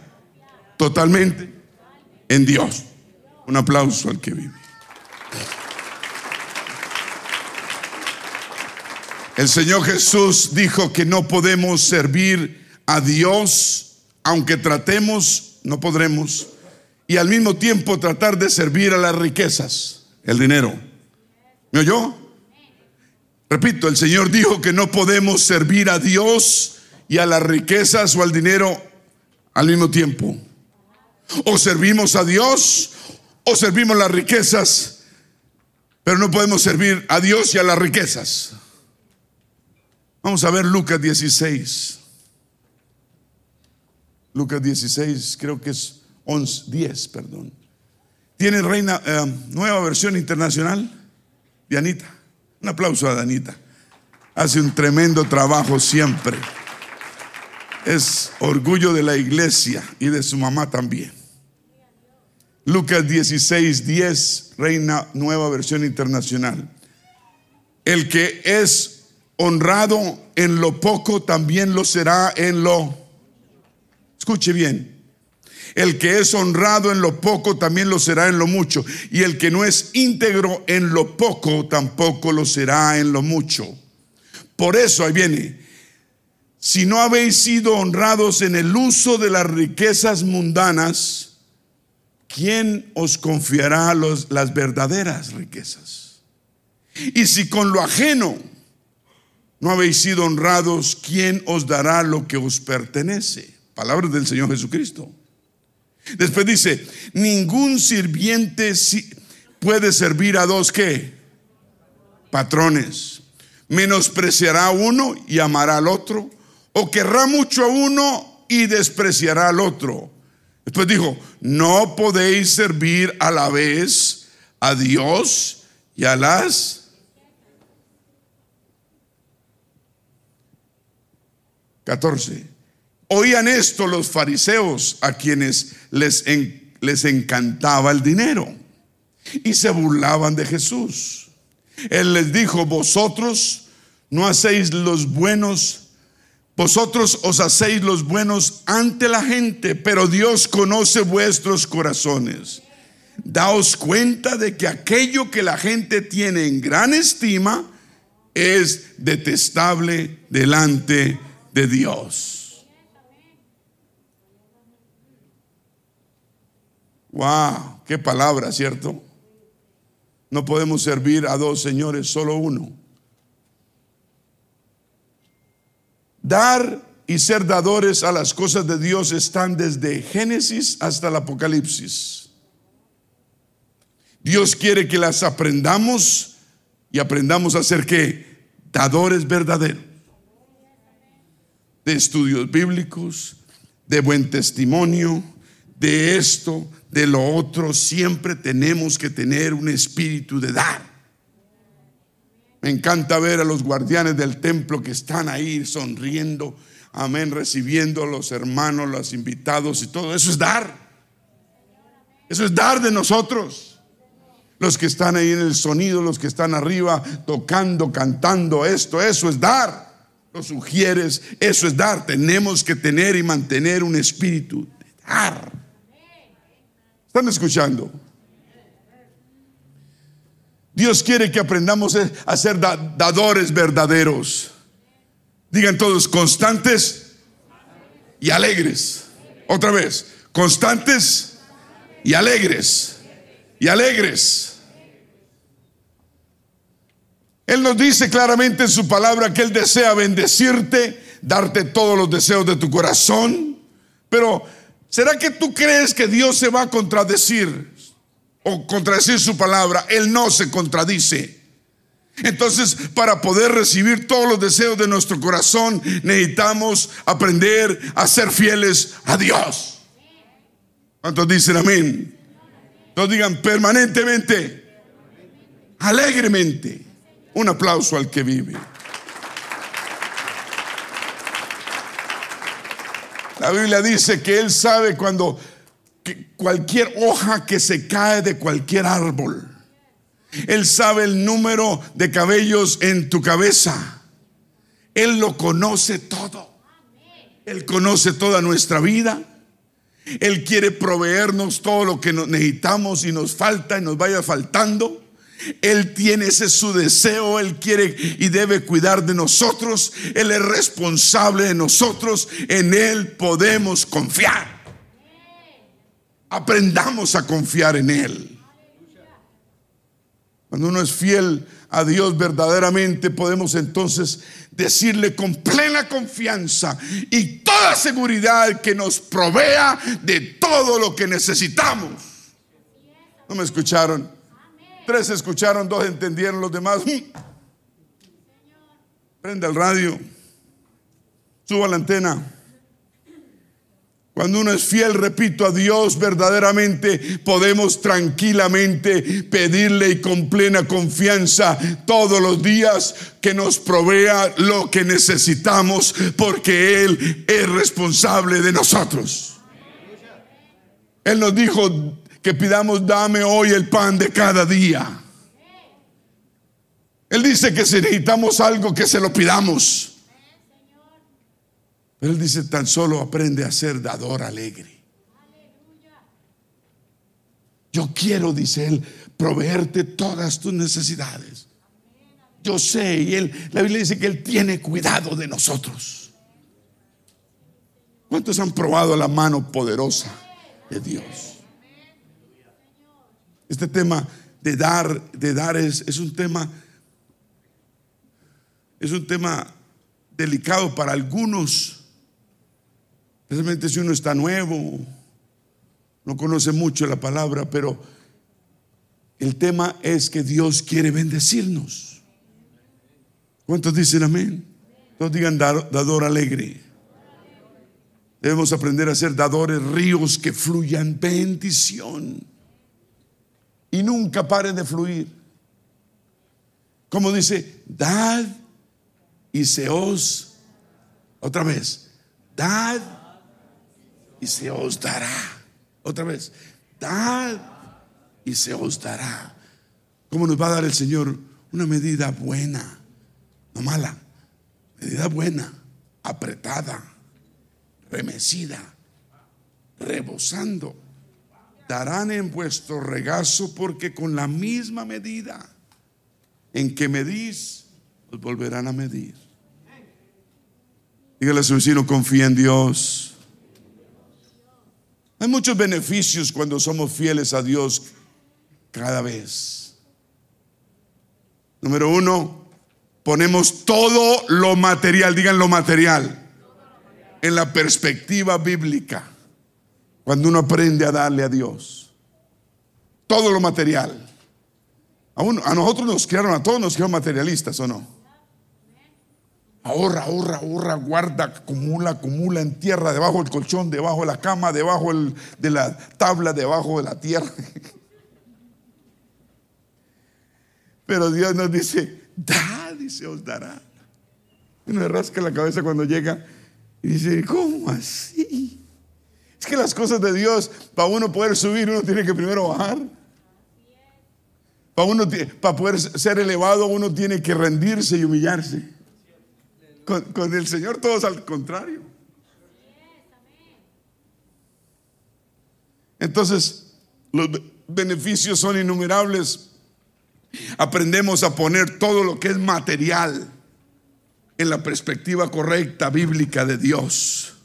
S1: totalmente en Dios. Un aplauso al que vive. El Señor Jesús dijo que no podemos servir a Dios, aunque tratemos, no podremos, y al mismo tiempo tratar de servir a las riquezas, el dinero. ¿Me oyó? Repito, el Señor dijo que no podemos servir a Dios y a las riquezas o al dinero al mismo tiempo. O servimos a Dios o servimos las riquezas, pero no podemos servir a Dios y a las riquezas. Vamos a ver Lucas 16. Lucas 16, creo que es 11, 10, perdón. ¿Tiene reina eh, nueva versión internacional? Dianita. Un aplauso a Danita. Hace un tremendo trabajo siempre. Es orgullo de la iglesia y de su mamá también. Lucas 16, 10, Reina Nueva Versión Internacional. El que es honrado en lo poco, también lo será en lo... Escuche bien. El que es honrado en lo poco, también lo será en lo mucho. Y el que no es íntegro en lo poco, tampoco lo será en lo mucho. Por eso, ahí viene, si no habéis sido honrados en el uso de las riquezas mundanas, ¿quién os confiará las verdaderas riquezas? Y si con lo ajeno no habéis sido honrados, ¿quién os dará lo que os pertenece? Palabras del Señor Jesucristo. Después dice, ningún sirviente puede servir a dos qué? Patrones. Menospreciará a uno y amará al otro, o querrá mucho a uno y despreciará al otro. Después dijo, no podéis servir a la vez a Dios y a las 14. Oían esto los fariseos a quienes les, les encantaba el dinero y se burlaban de Jesús. Él les dijo, vosotros no hacéis los buenos, vosotros os hacéis los buenos ante la gente, pero Dios conoce vuestros corazones. Daos cuenta de que aquello que la gente tiene en gran estima es detestable delante de de Dios. Wow, qué palabra, ¿cierto? No podemos servir a dos señores, solo uno. Dar y ser dadores a las cosas de Dios están desde Génesis hasta el Apocalipsis. Dios quiere que las aprendamos y aprendamos a ser que dadores verdaderos de estudios bíblicos, de buen testimonio, de esto, de lo otro. Siempre tenemos que tener un espíritu de dar. Me encanta ver a los guardianes del templo que están ahí sonriendo, amén, recibiendo a los hermanos, los invitados y todo. Eso es dar. Eso es dar de nosotros. Los que están ahí en el sonido, los que están arriba tocando, cantando, esto, eso es dar lo sugieres, eso es dar. Tenemos que tener y mantener un espíritu de dar. ¿Están escuchando? Dios quiere que aprendamos a ser dadores verdaderos. Digan todos, constantes y alegres. Otra vez, constantes y alegres. Y alegres. Él nos dice claramente en su palabra que Él desea bendecirte, darte todos los deseos de tu corazón. Pero, ¿será que tú crees que Dios se va a contradecir o contradecir su palabra? Él no se contradice. Entonces, para poder recibir todos los deseos de nuestro corazón, necesitamos aprender a ser fieles a Dios. ¿Cuántos dicen amén? Todos digan permanentemente, alegremente un aplauso al que vive. La Biblia dice que Él sabe cuando cualquier hoja que se cae de cualquier árbol. Él sabe el número de cabellos en tu cabeza. Él lo conoce todo. Él conoce toda nuestra vida. Él quiere proveernos todo lo que necesitamos y nos falta y nos vaya faltando. Él tiene ese su deseo, Él quiere y debe cuidar de nosotros, Él es responsable de nosotros, en Él podemos confiar. Aprendamos a confiar en Él. Cuando uno es fiel a Dios verdaderamente, podemos entonces decirle con plena confianza y toda seguridad que nos provea de todo lo que necesitamos. ¿No me escucharon? Tres escucharon, dos entendieron, los demás. Mm. Prenda el radio, suba la antena. Cuando uno es fiel, repito, a Dios verdaderamente, podemos tranquilamente pedirle y con plena confianza todos los días que nos provea lo que necesitamos, porque Él es responsable de nosotros. Él nos dijo que pidamos, dame hoy el pan de cada día. Él dice que si necesitamos algo, que se lo pidamos. Pero él dice, tan solo aprende a ser dador alegre. Yo quiero, dice él, proveerte todas tus necesidades. Yo sé, y él, la Biblia dice que él tiene cuidado de nosotros. ¿Cuántos han probado la mano poderosa de Dios? Este tema de dar, de dar es, un tema, es un tema delicado para algunos Especialmente si uno está nuevo, no conoce mucho la palabra, pero el tema es que Dios quiere bendecirnos. ¿Cuántos dicen amén? Todos digan dador alegre. Debemos aprender a ser dadores ríos que fluyan bendición y nunca paren de fluir. Como dice, dad y se os, otra vez, dad y se os dará. Otra vez, dad y se os dará. ¿Cómo nos va a dar el Señor? Una medida buena, no mala, medida buena, apretada, remecida, rebosando. Darán en vuestro regazo porque con la misma medida en que medís, os volverán a medir. Dígale a su vecino, confía en Dios. Hay muchos beneficios cuando somos fieles a Dios cada vez. Número uno, ponemos todo lo material, digan lo material, en la perspectiva bíblica. Cuando uno aprende a darle a Dios. Todo lo material. A, nosotros nos crearon, a todos nos crearon materialistas, ¿o no? Ahorra, ahorra, ahorra, guarda, acumula, acumula, en tierra debajo del colchón, debajo de la cama, debajo de la tabla, debajo de la tierra. Pero Dios nos dice, da, dice, os dará. Uno le rasca la cabeza cuando llega y dice, ¿cómo así? Es que las cosas de Dios, para uno poder subir, uno tiene que primero bajar. Para, uno, para poder ser elevado, uno tiene que rendirse y humillarse. Con, el Señor todos al contrario. Entonces, los beneficios son innumerables. Aprendemos a poner todo lo que es material en la perspectiva correcta bíblica de Dios.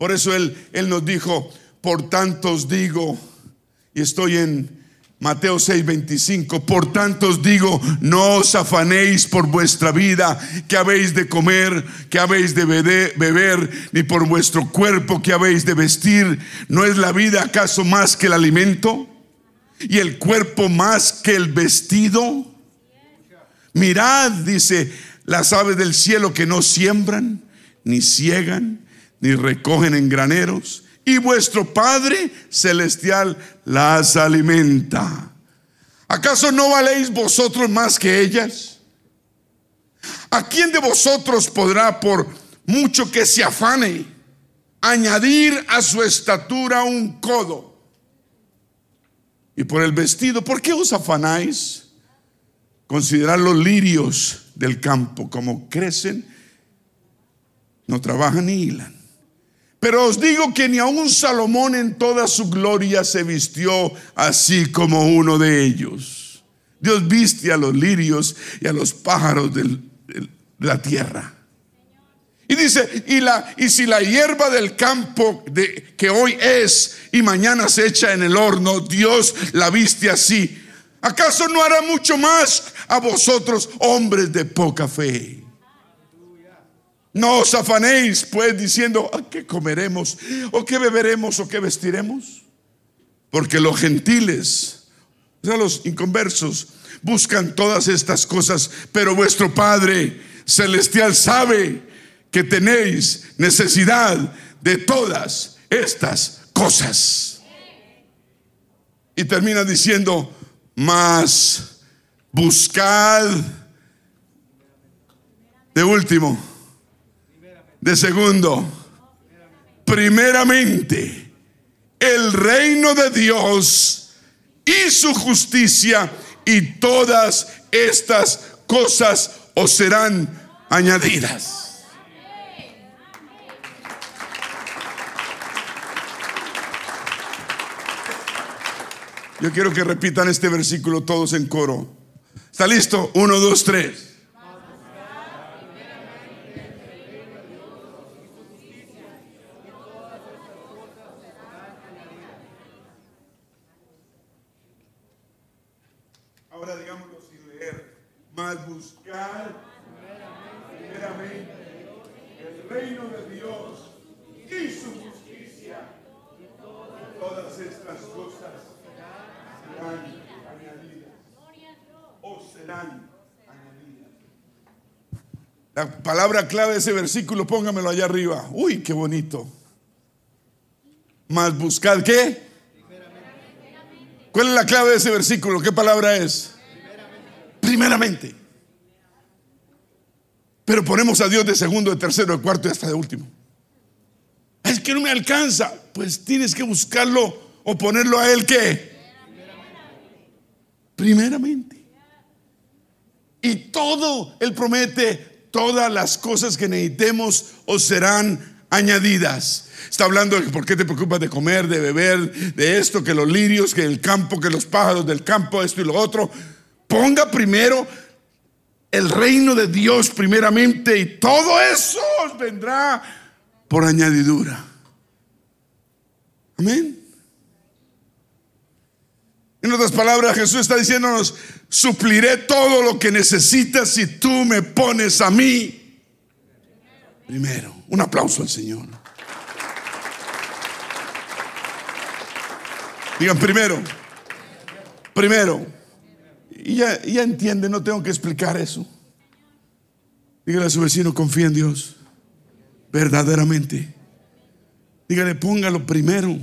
S1: Por eso Él, él nos dijo, por tanto os digo, y estoy en Mateo 6:25, por tanto os digo, no os afanéis por vuestra vida, que habéis de comer, que habéis de beber, ni por vuestro cuerpo, que habéis de vestir. ¿No es la vida acaso más que el alimento? ¿Y el cuerpo más que el vestido? Mirad, dice, las aves del cielo que no siembran, ni ciegan, ni recogen en graneros y vuestro Padre Celestial las alimenta. ¿Acaso no valéis vosotros más que ellas? ¿A quién de vosotros podrá, por mucho que se afane, añadir a su estatura un codo? Y por el vestido, ¿por qué os afanáis? Considerad los lirios del campo, como crecen, no trabajan ni hilan. Pero os digo que ni aun Salomón en toda su gloria se vistió así como uno de ellos. Dios viste a los lirios y a los pájaros de la tierra. Y dice, y, si la hierba del campo de, que hoy es y mañana se echa en el horno, Dios la viste así. ¿Acaso no hará mucho más a vosotros, hombres de poca fe? No os afanéis, pues, diciendo, ¿a qué comeremos? ¿O qué beberemos? ¿O qué vestiremos? Porque los gentiles, o sea, los inconversos, buscan todas estas cosas, pero vuestro Padre Celestial sabe que tenéis necesidad de todas estas cosas. Y termina diciendo, mas buscad de último de segundo, primeramente, el reino de Dios y su justicia y todas estas cosas os serán añadidas. Yo quiero que repitan este versículo todos en coro. ¿Está listo? Uno, dos, tres. Buscar primeramente el reino de Dios y su justicia. Y todas estas cosas serán añadidas. O serán añadidas. La palabra clave de ese versículo, póngamelo allá arriba. Uy, qué bonito. Más buscar qué? ¿Cuál es la clave de ese versículo? ¿Qué palabra es? Primeramente. Pero ponemos a Dios de segundo, de tercero, de cuarto y hasta de último. Es que no me alcanza. Pues tienes que buscarlo o ponerlo a Él que. Primeramente. Y todo, Él promete, todas las cosas que necesitemos os serán añadidas. Está hablando de por qué te preocupas de comer, de beber, de esto, que los lirios, que el campo, que los pájaros del campo, esto y lo otro. Ponga primero el reino de Dios primeramente y todo eso vendrá por añadidura. Amén. En otras palabras, Jesús está diciéndonos, supliré todo lo que necesitas si tú me pones a mí. Primero, un aplauso al Señor. Digan primero, primero. Y ya, entiende, no tengo que explicar eso. Dígale a su vecino, confía en Dios. Verdaderamente. Dígale, póngalo primero.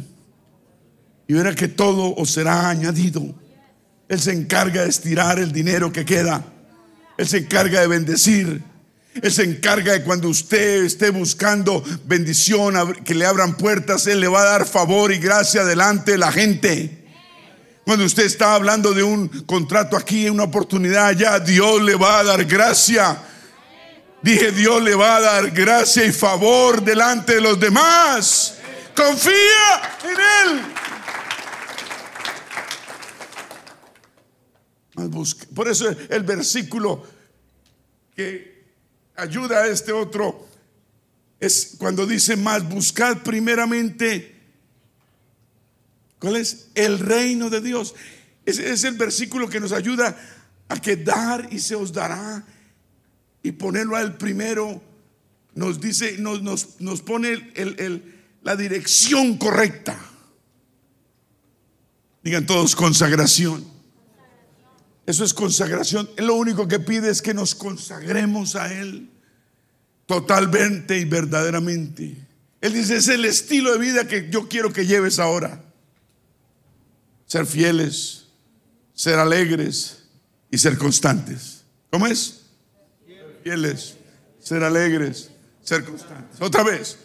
S1: Y verá que todo os será añadido. Él se encarga de estirar el dinero que queda. Él se encarga de bendecir. Él se encarga de cuando usted esté buscando bendición, que le abran puertas, Él le va a dar favor y gracia delante de la gente. Cuando usted está hablando de un contrato aquí, una oportunidad allá, Dios le va a dar gracia. Dije, Dios le va a dar gracia y favor delante de los demás. Confía en Él. Por eso el versículo que ayuda a este otro es cuando dice más, buscad primeramente ¿Cuál es? El reino de Dios. Ese es el versículo que nos ayuda a que dar y se os dará. Y ponerlo al primero nos dice, nos, nos, pone la dirección correcta. Digan todos consagración. Eso es consagración. Lo único que pide es que nos consagremos a Él totalmente y verdaderamente. Él dice, es el estilo de vida que yo quiero que lleves ahora ser fieles, ser alegres y ser constantes. ¿Cómo es? Fieles, ser alegres, ser constantes. Otra vez.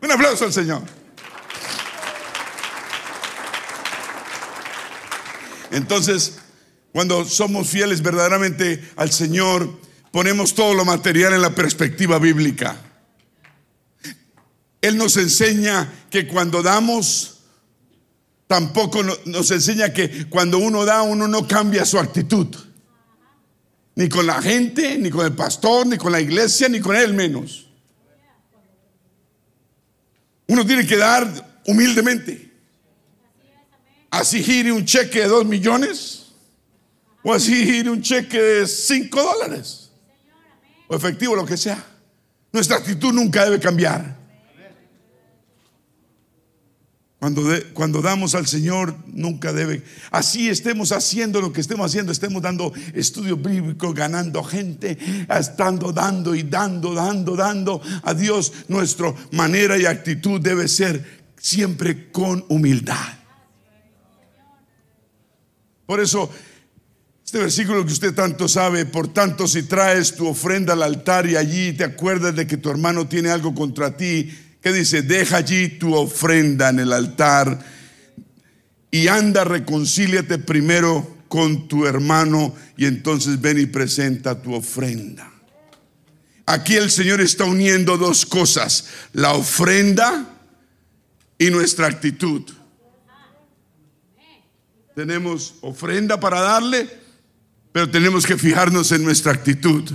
S1: Un aplauso al Señor. Entonces, cuando somos fieles verdaderamente al Señor, ponemos todo lo material en la perspectiva bíblica. Él nos enseña que cuando damos, tampoco nos enseña que cuando uno da, uno no cambia su actitud. Ni con la gente, ni con el pastor, ni con la iglesia, ni con él menos. Uno tiene que dar humildemente. Así gire un cheque de dos millones o así un cheque de cinco dólares o efectivo, lo que sea. Nuestra actitud nunca debe cambiar. Cuando, cuando damos al Señor, nunca debe. Así estemos haciendo lo que estemos haciendo, estemos dando estudio bíblico, ganando gente, estando dando y dando, dando, dando a Dios. Nuestra manera y actitud debe ser siempre con humildad. Por eso, este versículo que usted tanto sabe, por tanto, si traes tu ofrenda al altar y allí te acuerdas de que tu hermano tiene algo contra ti, que dice, deja allí tu ofrenda en el altar y anda, reconcíliate primero con tu hermano y entonces ven y presenta tu ofrenda. Aquí el Señor está uniendo dos cosas, la ofrenda y nuestra actitud. Tenemos ofrenda para darle, pero tenemos que fijarnos en nuestra actitud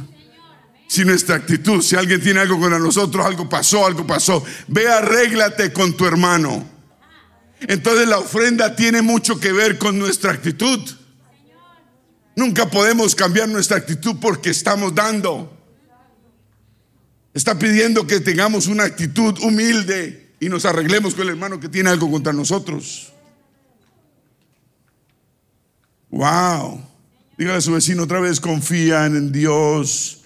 S1: si nuestra actitud, si alguien tiene algo con nosotros, algo pasó, algo pasó, ve, arréglate con tu hermano. Entonces la ofrenda tiene mucho que ver con nuestra actitud. Nunca podemos cambiar nuestra actitud porque estamos dando. Está pidiendo que tengamos una actitud humilde y nos arreglemos con el hermano que tiene algo contra nosotros. Wow. Dígale a su vecino otra vez, confía en Dios.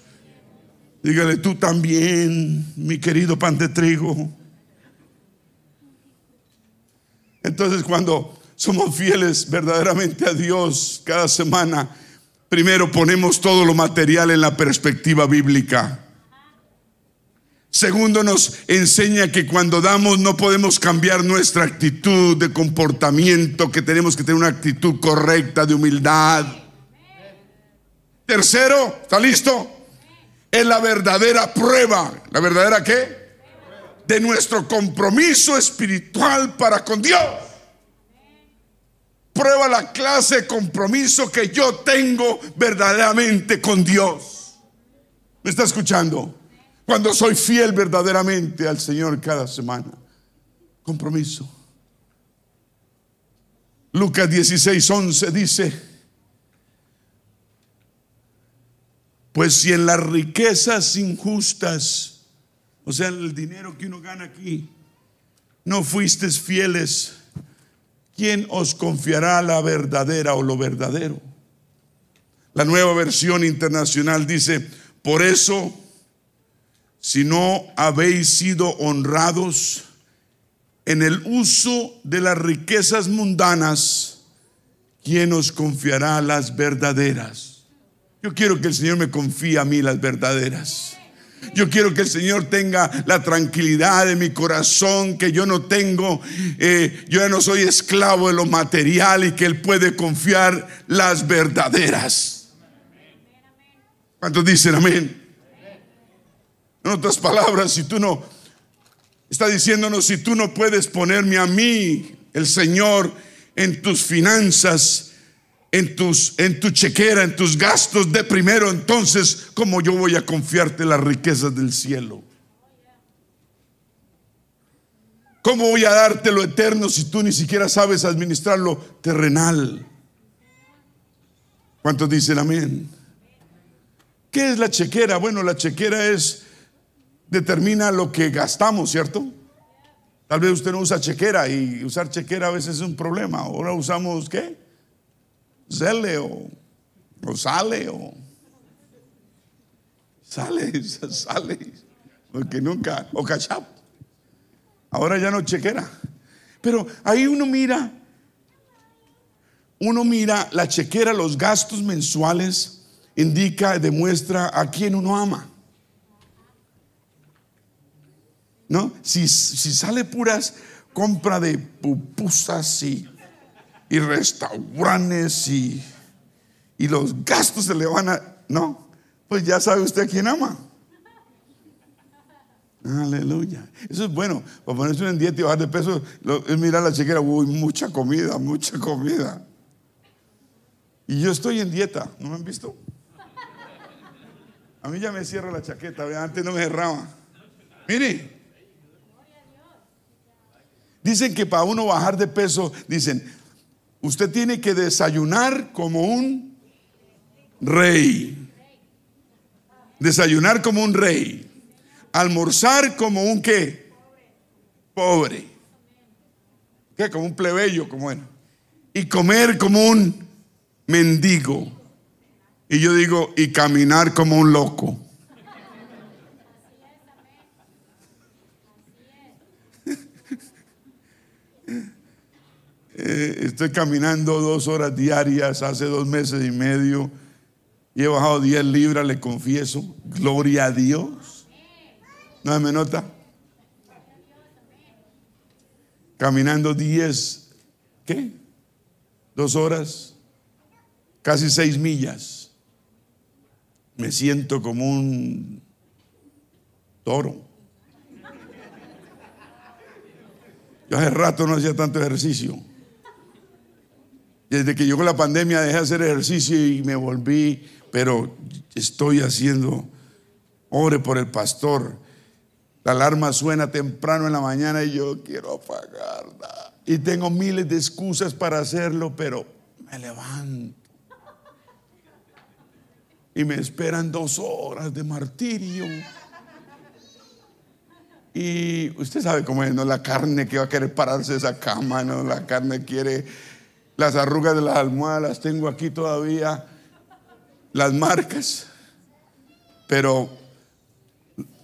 S1: Dígale tú también, mi querido pan de trigo. Entonces cuando somos fieles verdaderamente a Dios cada semana, primero ponemos todo lo material en la perspectiva bíblica. Segundo, nos enseña que cuando damos no podemos cambiar nuestra actitud de comportamiento, que tenemos que tener una actitud correcta de humildad. Tercero, ¿está listo? es la verdadera prueba. ¿La verdadera qué? De nuestro compromiso espiritual para con Dios. Prueba la clase de compromiso que yo tengo verdaderamente con Dios. ¿Me está escuchando? Cuando soy fiel verdaderamente al Señor cada semana. Compromiso. Lucas 16, 11 dice, Pues si en las riquezas injustas, o sea, el dinero que uno gana aquí, no fuisteis fieles, ¿quién os confiará la verdadera o lo verdadero? La nueva versión internacional dice, por eso, si no habéis sido honrados en el uso de las riquezas mundanas, ¿quién os confiará las verdaderas? Yo quiero que el Señor me confíe a mí las verdaderas. Yo quiero que el Señor tenga la tranquilidad de mi corazón que yo no tengo. Eh, yo ya no soy esclavo de lo material y que Él puede confiar las verdaderas. ¿Cuántos dicen amén? En otras palabras, si tú no, está diciéndonos, si tú no puedes ponerme a mí, el Señor, en tus finanzas, en, tus, en tu chequera, en tus gastos de primero, entonces, ¿cómo yo voy a confiarte las riquezas del cielo? ¿Cómo voy a darte lo eterno si tú ni siquiera sabes administrar lo terrenal? ¿Cuántos dicen amén? ¿Qué es la chequera? Bueno, la chequera es, determina lo que gastamos, ¿cierto? Tal vez usted no usa chequera y usar chequera a veces es un problema. Ahora usamos, ¿qué? Zele o, sale o sale, sale, porque nunca, o cachap. Ahora ya no chequera. Pero ahí uno mira, uno mira la chequera, los gastos mensuales, indica, demuestra a quién uno ama. ¿no? Si, si sale puras compra de pupusas y, y restaurantes y, y los gastos se le van a... No, pues ya sabe usted quién ama. Aleluya. Eso es bueno. Para ponerse en dieta y bajar de peso, es mirar la chequera, uy, mucha comida, mucha comida. Y yo estoy en dieta, ¿no me han visto? A mí ya me cierra la chaqueta, antes no me cerraba. Mire, dicen que para uno bajar de peso, dicen, usted tiene que desayunar como un rey. Desayunar como un rey. Almorzar como un qué? Pobre. ¿Qué? Como un plebeyo, como bueno. Y comer como un mendigo. Y yo digo, y caminar como un loco. Eh, estoy caminando dos horas diarias hace dos meses y medio y he bajado 10 libras, le confieso. Gloria a Dios. ¿No me nota? Caminando 10, ¿qué? Dos horas, casi seis millas. Me siento como un toro. Yo hace rato no hacía tanto ejercicio. Desde que llegó la pandemia dejé de hacer ejercicio y me volví, pero estoy haciendo, ore por el pastor. La alarma suena temprano en la mañana y yo quiero apagarla. Y tengo miles de excusas para hacerlo, pero me levanto. Y me esperan dos horas de martirio. Y usted sabe cómo es, ¿no? La carne que va a querer pararse de esa cama, ¿no? La carne quiere las arrugas de las almohadas las tengo aquí todavía, las marcas, pero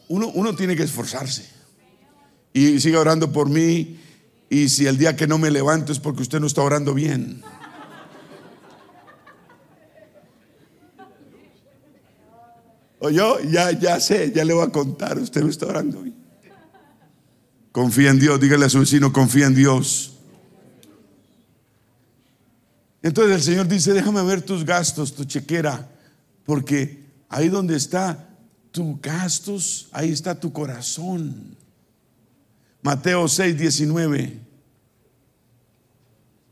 S1: uno, uno tiene que esforzarse. Y siga orando por mí. Y si el día que no me levanto es porque usted no está orando bien. O yo ya, ya sé, ya le voy a contar, usted no está orando bien. Confía en Dios, dígale a su vecino, confía en Dios. Entonces el Señor dice, déjame ver tus gastos, tu chequera, porque ahí donde está tus gastos, ahí está tu corazón. Mateo 6, 19.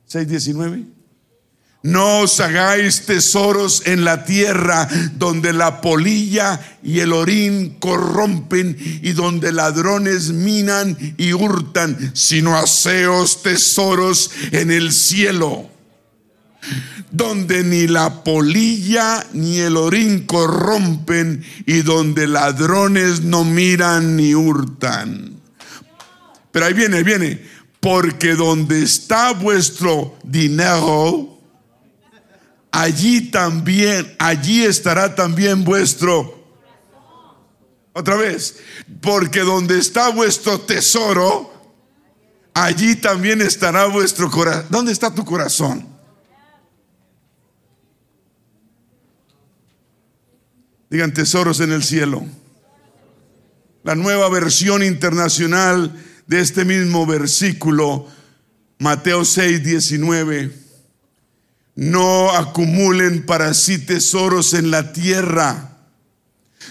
S1: 6, 19. No os hagáis tesoros en la tierra donde la polilla y el orín corrompen y donde ladrones minan y hurtan, sino haceos tesoros en el cielo donde ni la polilla ni el orín corrompen y donde ladrones no miran ni hurtan. Pero ahí viene, viene, porque donde está vuestro dinero, allí también, allí estará también vuestro. Otra vez, porque donde está vuestro tesoro, allí también estará vuestro corazón. ¿Dónde está tu corazón? Digan tesoros en el cielo. La nueva versión internacional de este mismo versículo, Mateo 6, 19. No acumulen para sí tesoros en la tierra,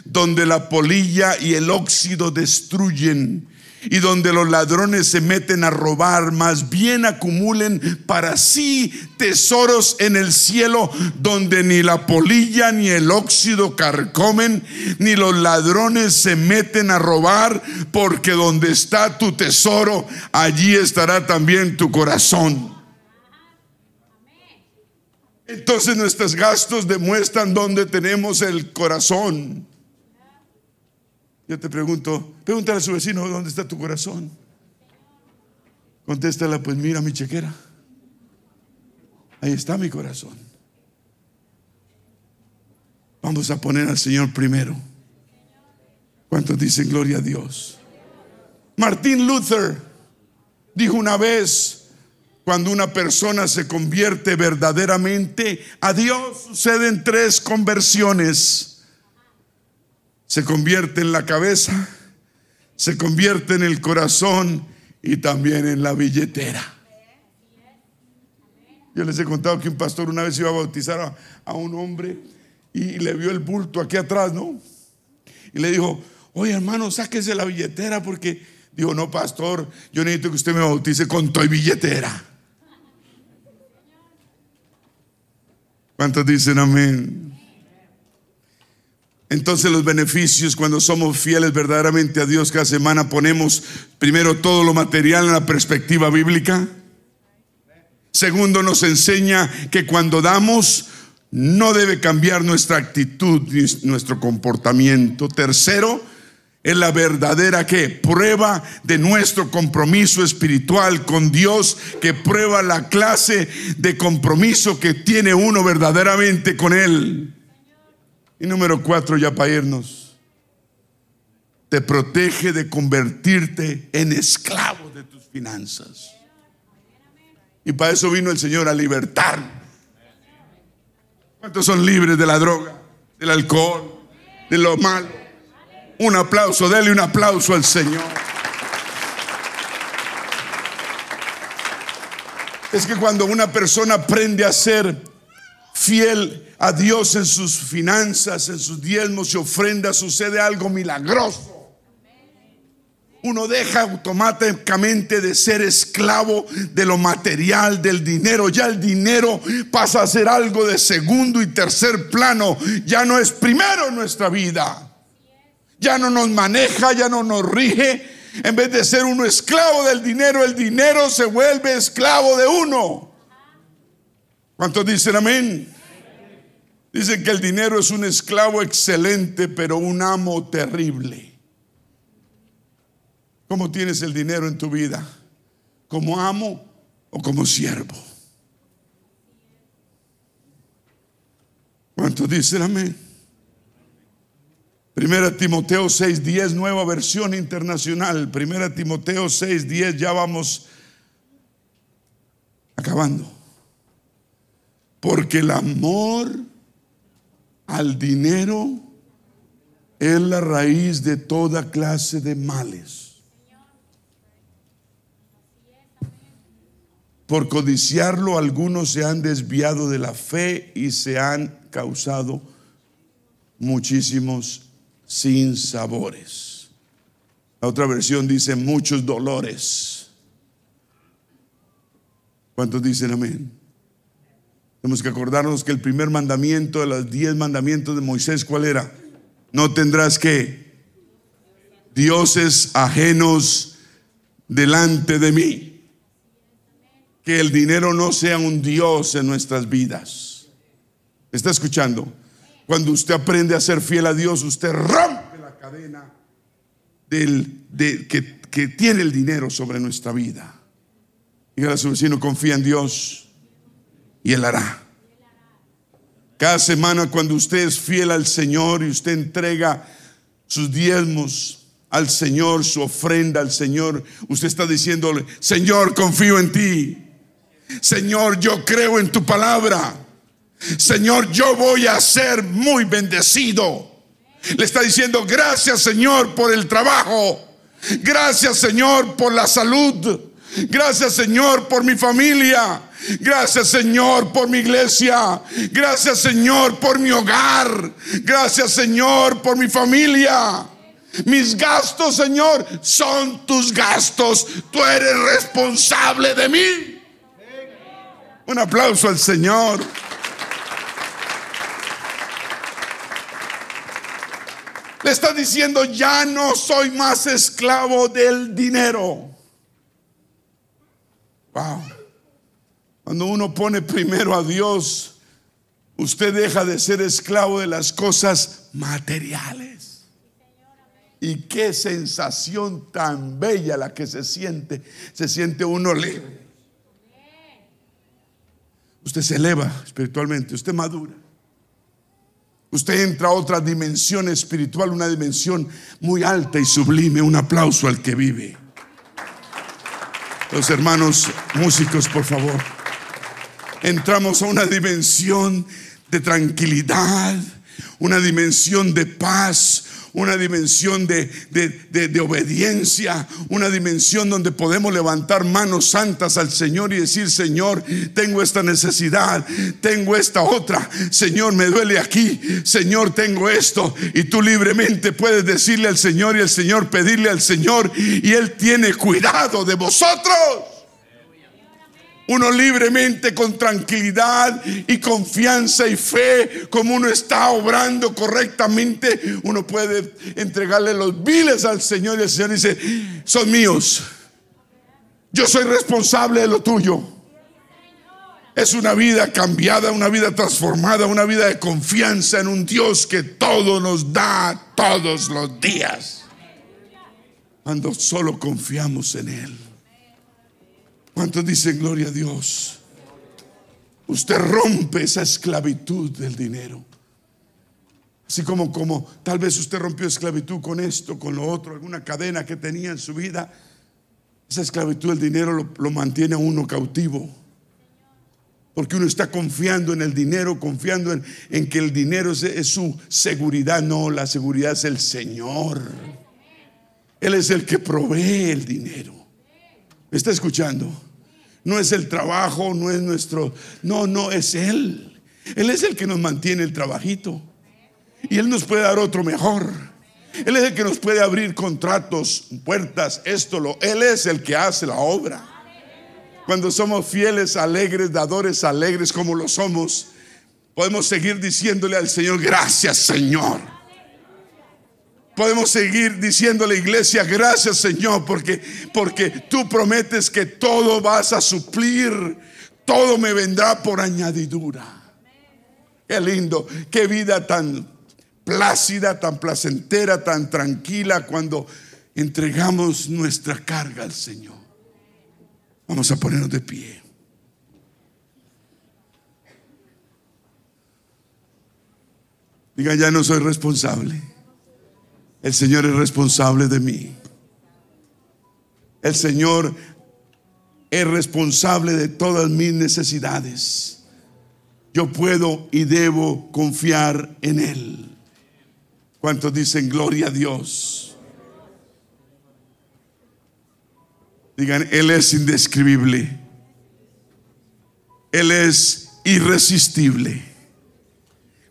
S1: donde la polilla y el óxido destruyen y donde los ladrones se meten a robar, más bien acumulen para sí tesoros en el cielo, donde ni la polilla ni el óxido carcomen, ni los ladrones se meten a robar, porque donde está tu tesoro, allí estará también tu corazón. Entonces nuestros gastos demuestran dónde tenemos el corazón. Yo te pregunto, pregúntale a su vecino, ¿dónde está tu corazón? Contéstala, pues mira mi chequera. Ahí está mi corazón. Vamos a poner al Señor primero. ¿Cuántos dicen gloria a Dios? Martín Luther dijo una vez, cuando una persona se convierte verdaderamente a Dios, suceden tres conversiones se convierte en la cabeza, se convierte en el corazón y también en la billetera. Yo les he contado que un pastor una vez iba a bautizar a, un hombre y le vio el bulto aquí atrás, ¿no? Y le dijo, oye hermano, sáquese la billetera porque, dijo, no, pastor, yo necesito que usted me bautice con toy billetera. ¿Cuántos dicen amén? Entonces los beneficios cuando somos fieles verdaderamente a Dios cada semana ponemos primero todo lo material en la perspectiva bíblica. Segundo nos enseña que cuando damos no debe cambiar nuestra actitud ni nuestro comportamiento. Tercero, es la verdadera que prueba de nuestro compromiso espiritual con Dios, que prueba la clase de compromiso que tiene uno verdaderamente con Él. Y número cuatro, ya para irnos, te protege de convertirte en esclavo de tus finanzas. Y para eso vino el Señor a libertar. ¿Cuántos son libres de la droga, del alcohol, de lo malo? Un aplauso, dele un aplauso al Señor. Es que cuando una persona aprende a ser fiel a Dios en sus finanzas, en sus diezmos y ofrendas, sucede algo milagroso. Uno deja automáticamente de ser esclavo de lo material, del dinero. Ya el dinero pasa a ser algo de segundo y tercer plano. Ya no es primero en nuestra vida. Ya no nos maneja, ya no nos rige. En vez de ser uno esclavo del dinero, el dinero se vuelve esclavo de uno. ¿Cuántos dicen amén? Dicen que el dinero es un esclavo excelente, pero un amo terrible. ¿Cómo tienes el dinero en tu vida? ¿Como amo o como siervo? ¿Cuántos dicen amén? Primera Timoteo 6:10, nueva versión internacional. Primera Timoteo 6:10, ya vamos acabando. Porque el amor al dinero es la raíz de toda clase de males. Por codiciarlo algunos se han desviado de la fe y se han causado muchísimos sinsabores. La otra versión dice muchos dolores. ¿Cuántos dicen amén? Tenemos que acordarnos que el primer mandamiento de los diez mandamientos de Moisés, ¿cuál era? No tendrás que dioses ajenos delante de mí. Que el dinero no sea un dios en nuestras vidas. ¿Está escuchando? Cuando usted aprende a ser fiel a Dios, usted rompe la cadena del, de, que, que tiene el dinero sobre nuestra vida. Dígale a su vecino, confía en Dios y Él hará. Cada semana cuando usted es fiel al Señor y usted entrega sus diezmos al Señor, su ofrenda al Señor, usted está diciéndole, Señor, confío en ti. Señor, yo creo en tu palabra. Señor, yo voy a ser muy bendecido. Le está diciendo, gracias Señor por el trabajo. Gracias Señor por la salud. Gracias Señor por mi familia. Gracias Señor por mi iglesia. Gracias Señor por mi hogar. Gracias Señor por mi familia. Mis gastos, Señor, son tus gastos. Tú eres responsable de mí. Un aplauso al Señor. Le está diciendo, ya no soy más esclavo del dinero. Wow. Cuando uno pone primero a Dios, usted deja de ser esclavo de las cosas materiales. Y qué sensación tan bella la que se siente. Se siente uno libre. Usted se eleva espiritualmente, usted madura. Usted entra a otra dimensión espiritual, una dimensión muy alta y sublime. Un aplauso al que vive. Los hermanos músicos, por favor. Entramos a una dimensión de tranquilidad, una dimensión de paz, una dimensión de, de, obediencia, una dimensión donde podemos levantar manos santas al Señor y decir, Señor, tengo esta necesidad, tengo esta otra, Señor, me duele aquí, Señor, tengo esto, y tú libremente puedes decirle al Señor y el Señor pedirle al Señor, y Él tiene cuidado de vosotros uno libremente, con tranquilidad y confianza y fe, como uno está obrando correctamente, uno puede entregarle los viles al Señor y el Señor dice, son míos, yo soy responsable de lo tuyo. Es una vida cambiada, una vida transformada, una vida de confianza en un Dios que todo nos da todos los días. Cuando solo confiamos en Él. ¿Cuántos dicen gloria a Dios? Usted rompe esa esclavitud del dinero. Así como, como tal vez usted rompió esclavitud con esto, con lo otro, alguna cadena que tenía en su vida. Esa esclavitud del dinero lo, mantiene a uno cautivo. Porque uno está confiando en el dinero, confiando en, que el dinero es su seguridad. No, la seguridad es el Señor. Él es el que provee el dinero. ¿Me está escuchando? No es el trabajo, no es nuestro, no, no, es Él. Él es el que nos mantiene el trabajito. Y Él nos puede dar otro mejor. Él es el que nos puede abrir contratos, puertas, esto, lo. Él es el que hace la obra. Cuando somos fieles, alegres, dadores, alegres como lo somos, podemos seguir diciéndole al Señor, gracias Señor. Podemos seguir diciendo a la iglesia, gracias Señor, porque, porque tú prometes que todo vas a suplir, todo me vendrá por añadidura. Qué lindo, qué vida tan plácida, tan placentera, tan tranquila cuando entregamos nuestra carga al Señor. Vamos a ponernos de pie. Diga, ya no soy responsable. El Señor es responsable de mí. El Señor es responsable de todas mis necesidades. Yo puedo y debo confiar en Él. ¿Cuántos dicen gloria a Dios? Digan, Él es indescribible. Él es irresistible.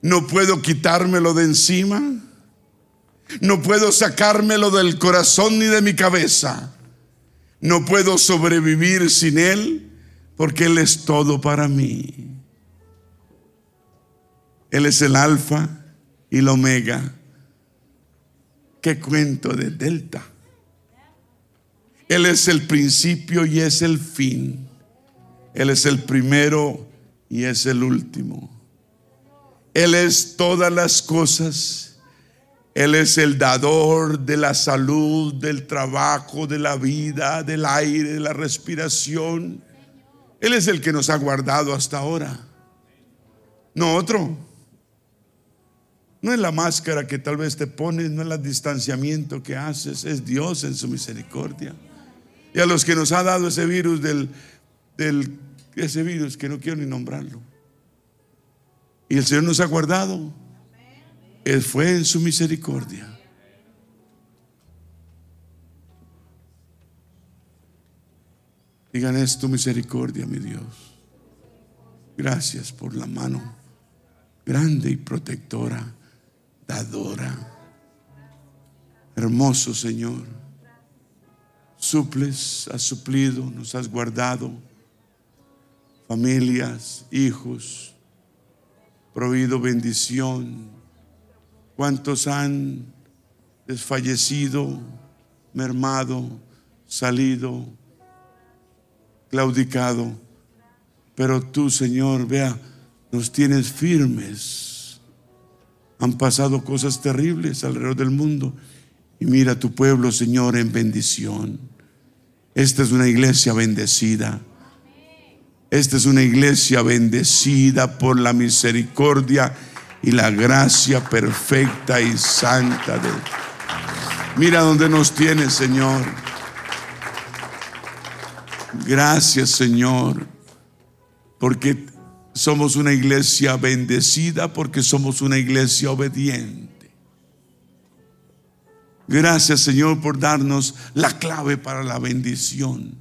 S1: No puedo quitármelo de encima no puedo sacármelo del corazón ni de mi cabeza. No puedo sobrevivir sin Él porque Él es todo para mí. Él es el alfa y el omega. ¿Qué cuento de Delta? Él es el principio y es el fin. Él es el primero y es el último. Él es todas las cosas él es el dador de la salud, del trabajo, de la vida, del aire, de la respiración. Él es el que nos ha guardado hasta ahora. No otro. No es la máscara que tal vez te pones, no es el distanciamiento que haces, es Dios en su misericordia. Y a los que nos ha dado ese virus del, del ese virus que no quiero ni nombrarlo. Y el Señor nos ha guardado. Él fue en su misericordia. Digan, es tu misericordia, mi Dios. Gracias por la mano grande y protectora, dadora. Hermoso Señor. Suples, has suplido, nos has guardado. Familias, hijos, prohibido bendición ¿Cuántos han desfallecido, mermado, salido, claudicado? Pero tú, Señor, vea, nos tienes firmes. Han pasado cosas terribles alrededor del mundo. Y mira tu pueblo, Señor, en bendición. Esta es una iglesia bendecida. Esta es una iglesia bendecida por la misericordia y la gracia perfecta y santa de Mira donde nos tiene, Señor. Gracias, Señor, porque somos una iglesia bendecida, porque somos una iglesia obediente. Gracias Señor por darnos la clave para la bendición.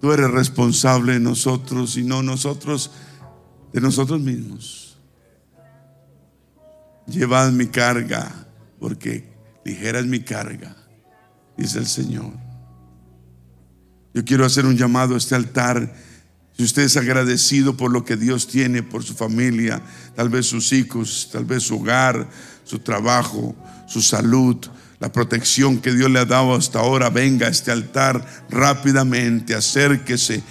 S1: Tú eres responsable de nosotros y no nosotros de nosotros mismos. Llevad mi carga, porque ligera es mi carga, dice el Señor. Yo quiero hacer un llamado a este altar. Si usted es agradecido por lo que Dios tiene, por su familia, tal vez sus hijos, tal vez su hogar, su trabajo, su salud, la protección que Dios le ha dado hasta ahora, venga a este altar rápidamente, acérquese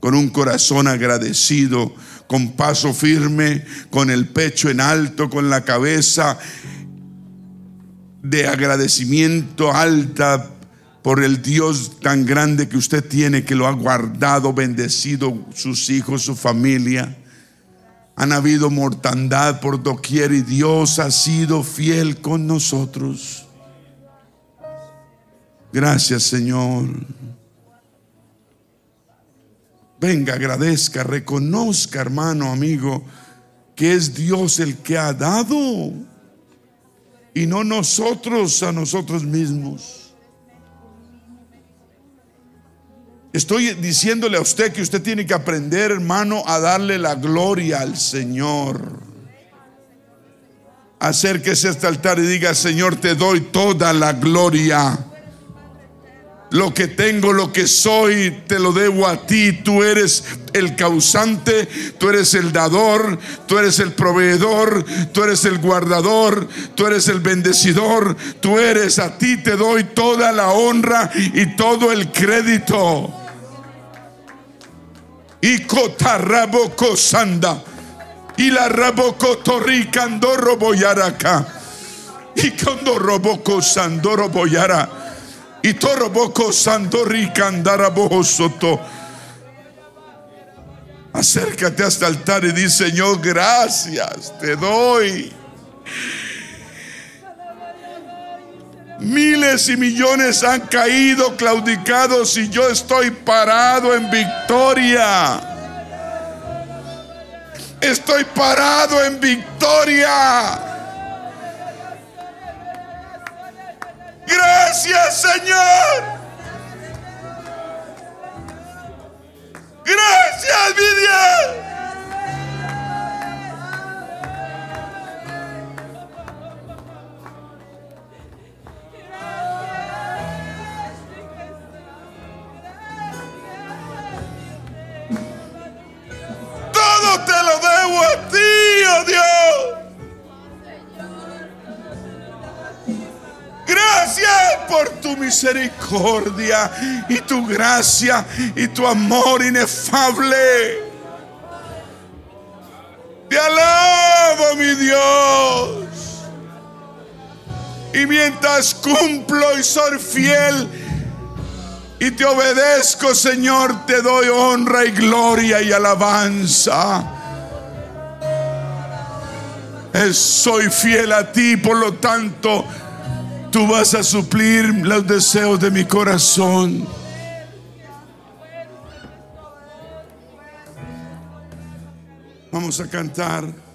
S1: con un corazón agradecido, con paso firme, con el pecho en alto, con la cabeza de agradecimiento alta por el Dios tan grande que usted tiene, que lo ha guardado, bendecido sus hijos, su familia. Han habido mortandad por doquier y Dios ha sido fiel con nosotros. Gracias Señor. Venga, agradezca, reconozca, hermano, amigo, que es Dios el que ha dado y no nosotros a nosotros mismos. Estoy diciéndole a usted que usted tiene que aprender, hermano, a darle la gloria al Señor. Acérquese a este altar y diga, Señor, te doy toda la gloria. Lo que tengo, lo que soy, te lo debo a ti. Tú eres el causante, tú eres el dador, tú eres el proveedor, tú eres el guardador, tú eres el bendecidor, tú eres, a ti te doy toda la honra y todo el crédito. Y cotarraboko sanda. Y la raboko torricandoro boyaraca. Y cuando roboko sandoro boyara. Y toro boco sandori soto. Acércate hasta el altar y di, Señor, gracias, te doy. Miles y millones han caído claudicados y yo estoy parado en victoria. Estoy parado en victoria. Gracias, Señor. Gracias, mi Dios. Todo te lo debo a ti, oh Dios. Gracias por tu misericordia y tu gracia y tu amor inefable. Te alabo, mi Dios. Y mientras cumplo y soy fiel y te obedezco, Señor, te doy honra y gloria y alabanza. Soy fiel a ti, por lo tanto, Tú vas a suplir los deseos de mi corazón. Vamos a cantar.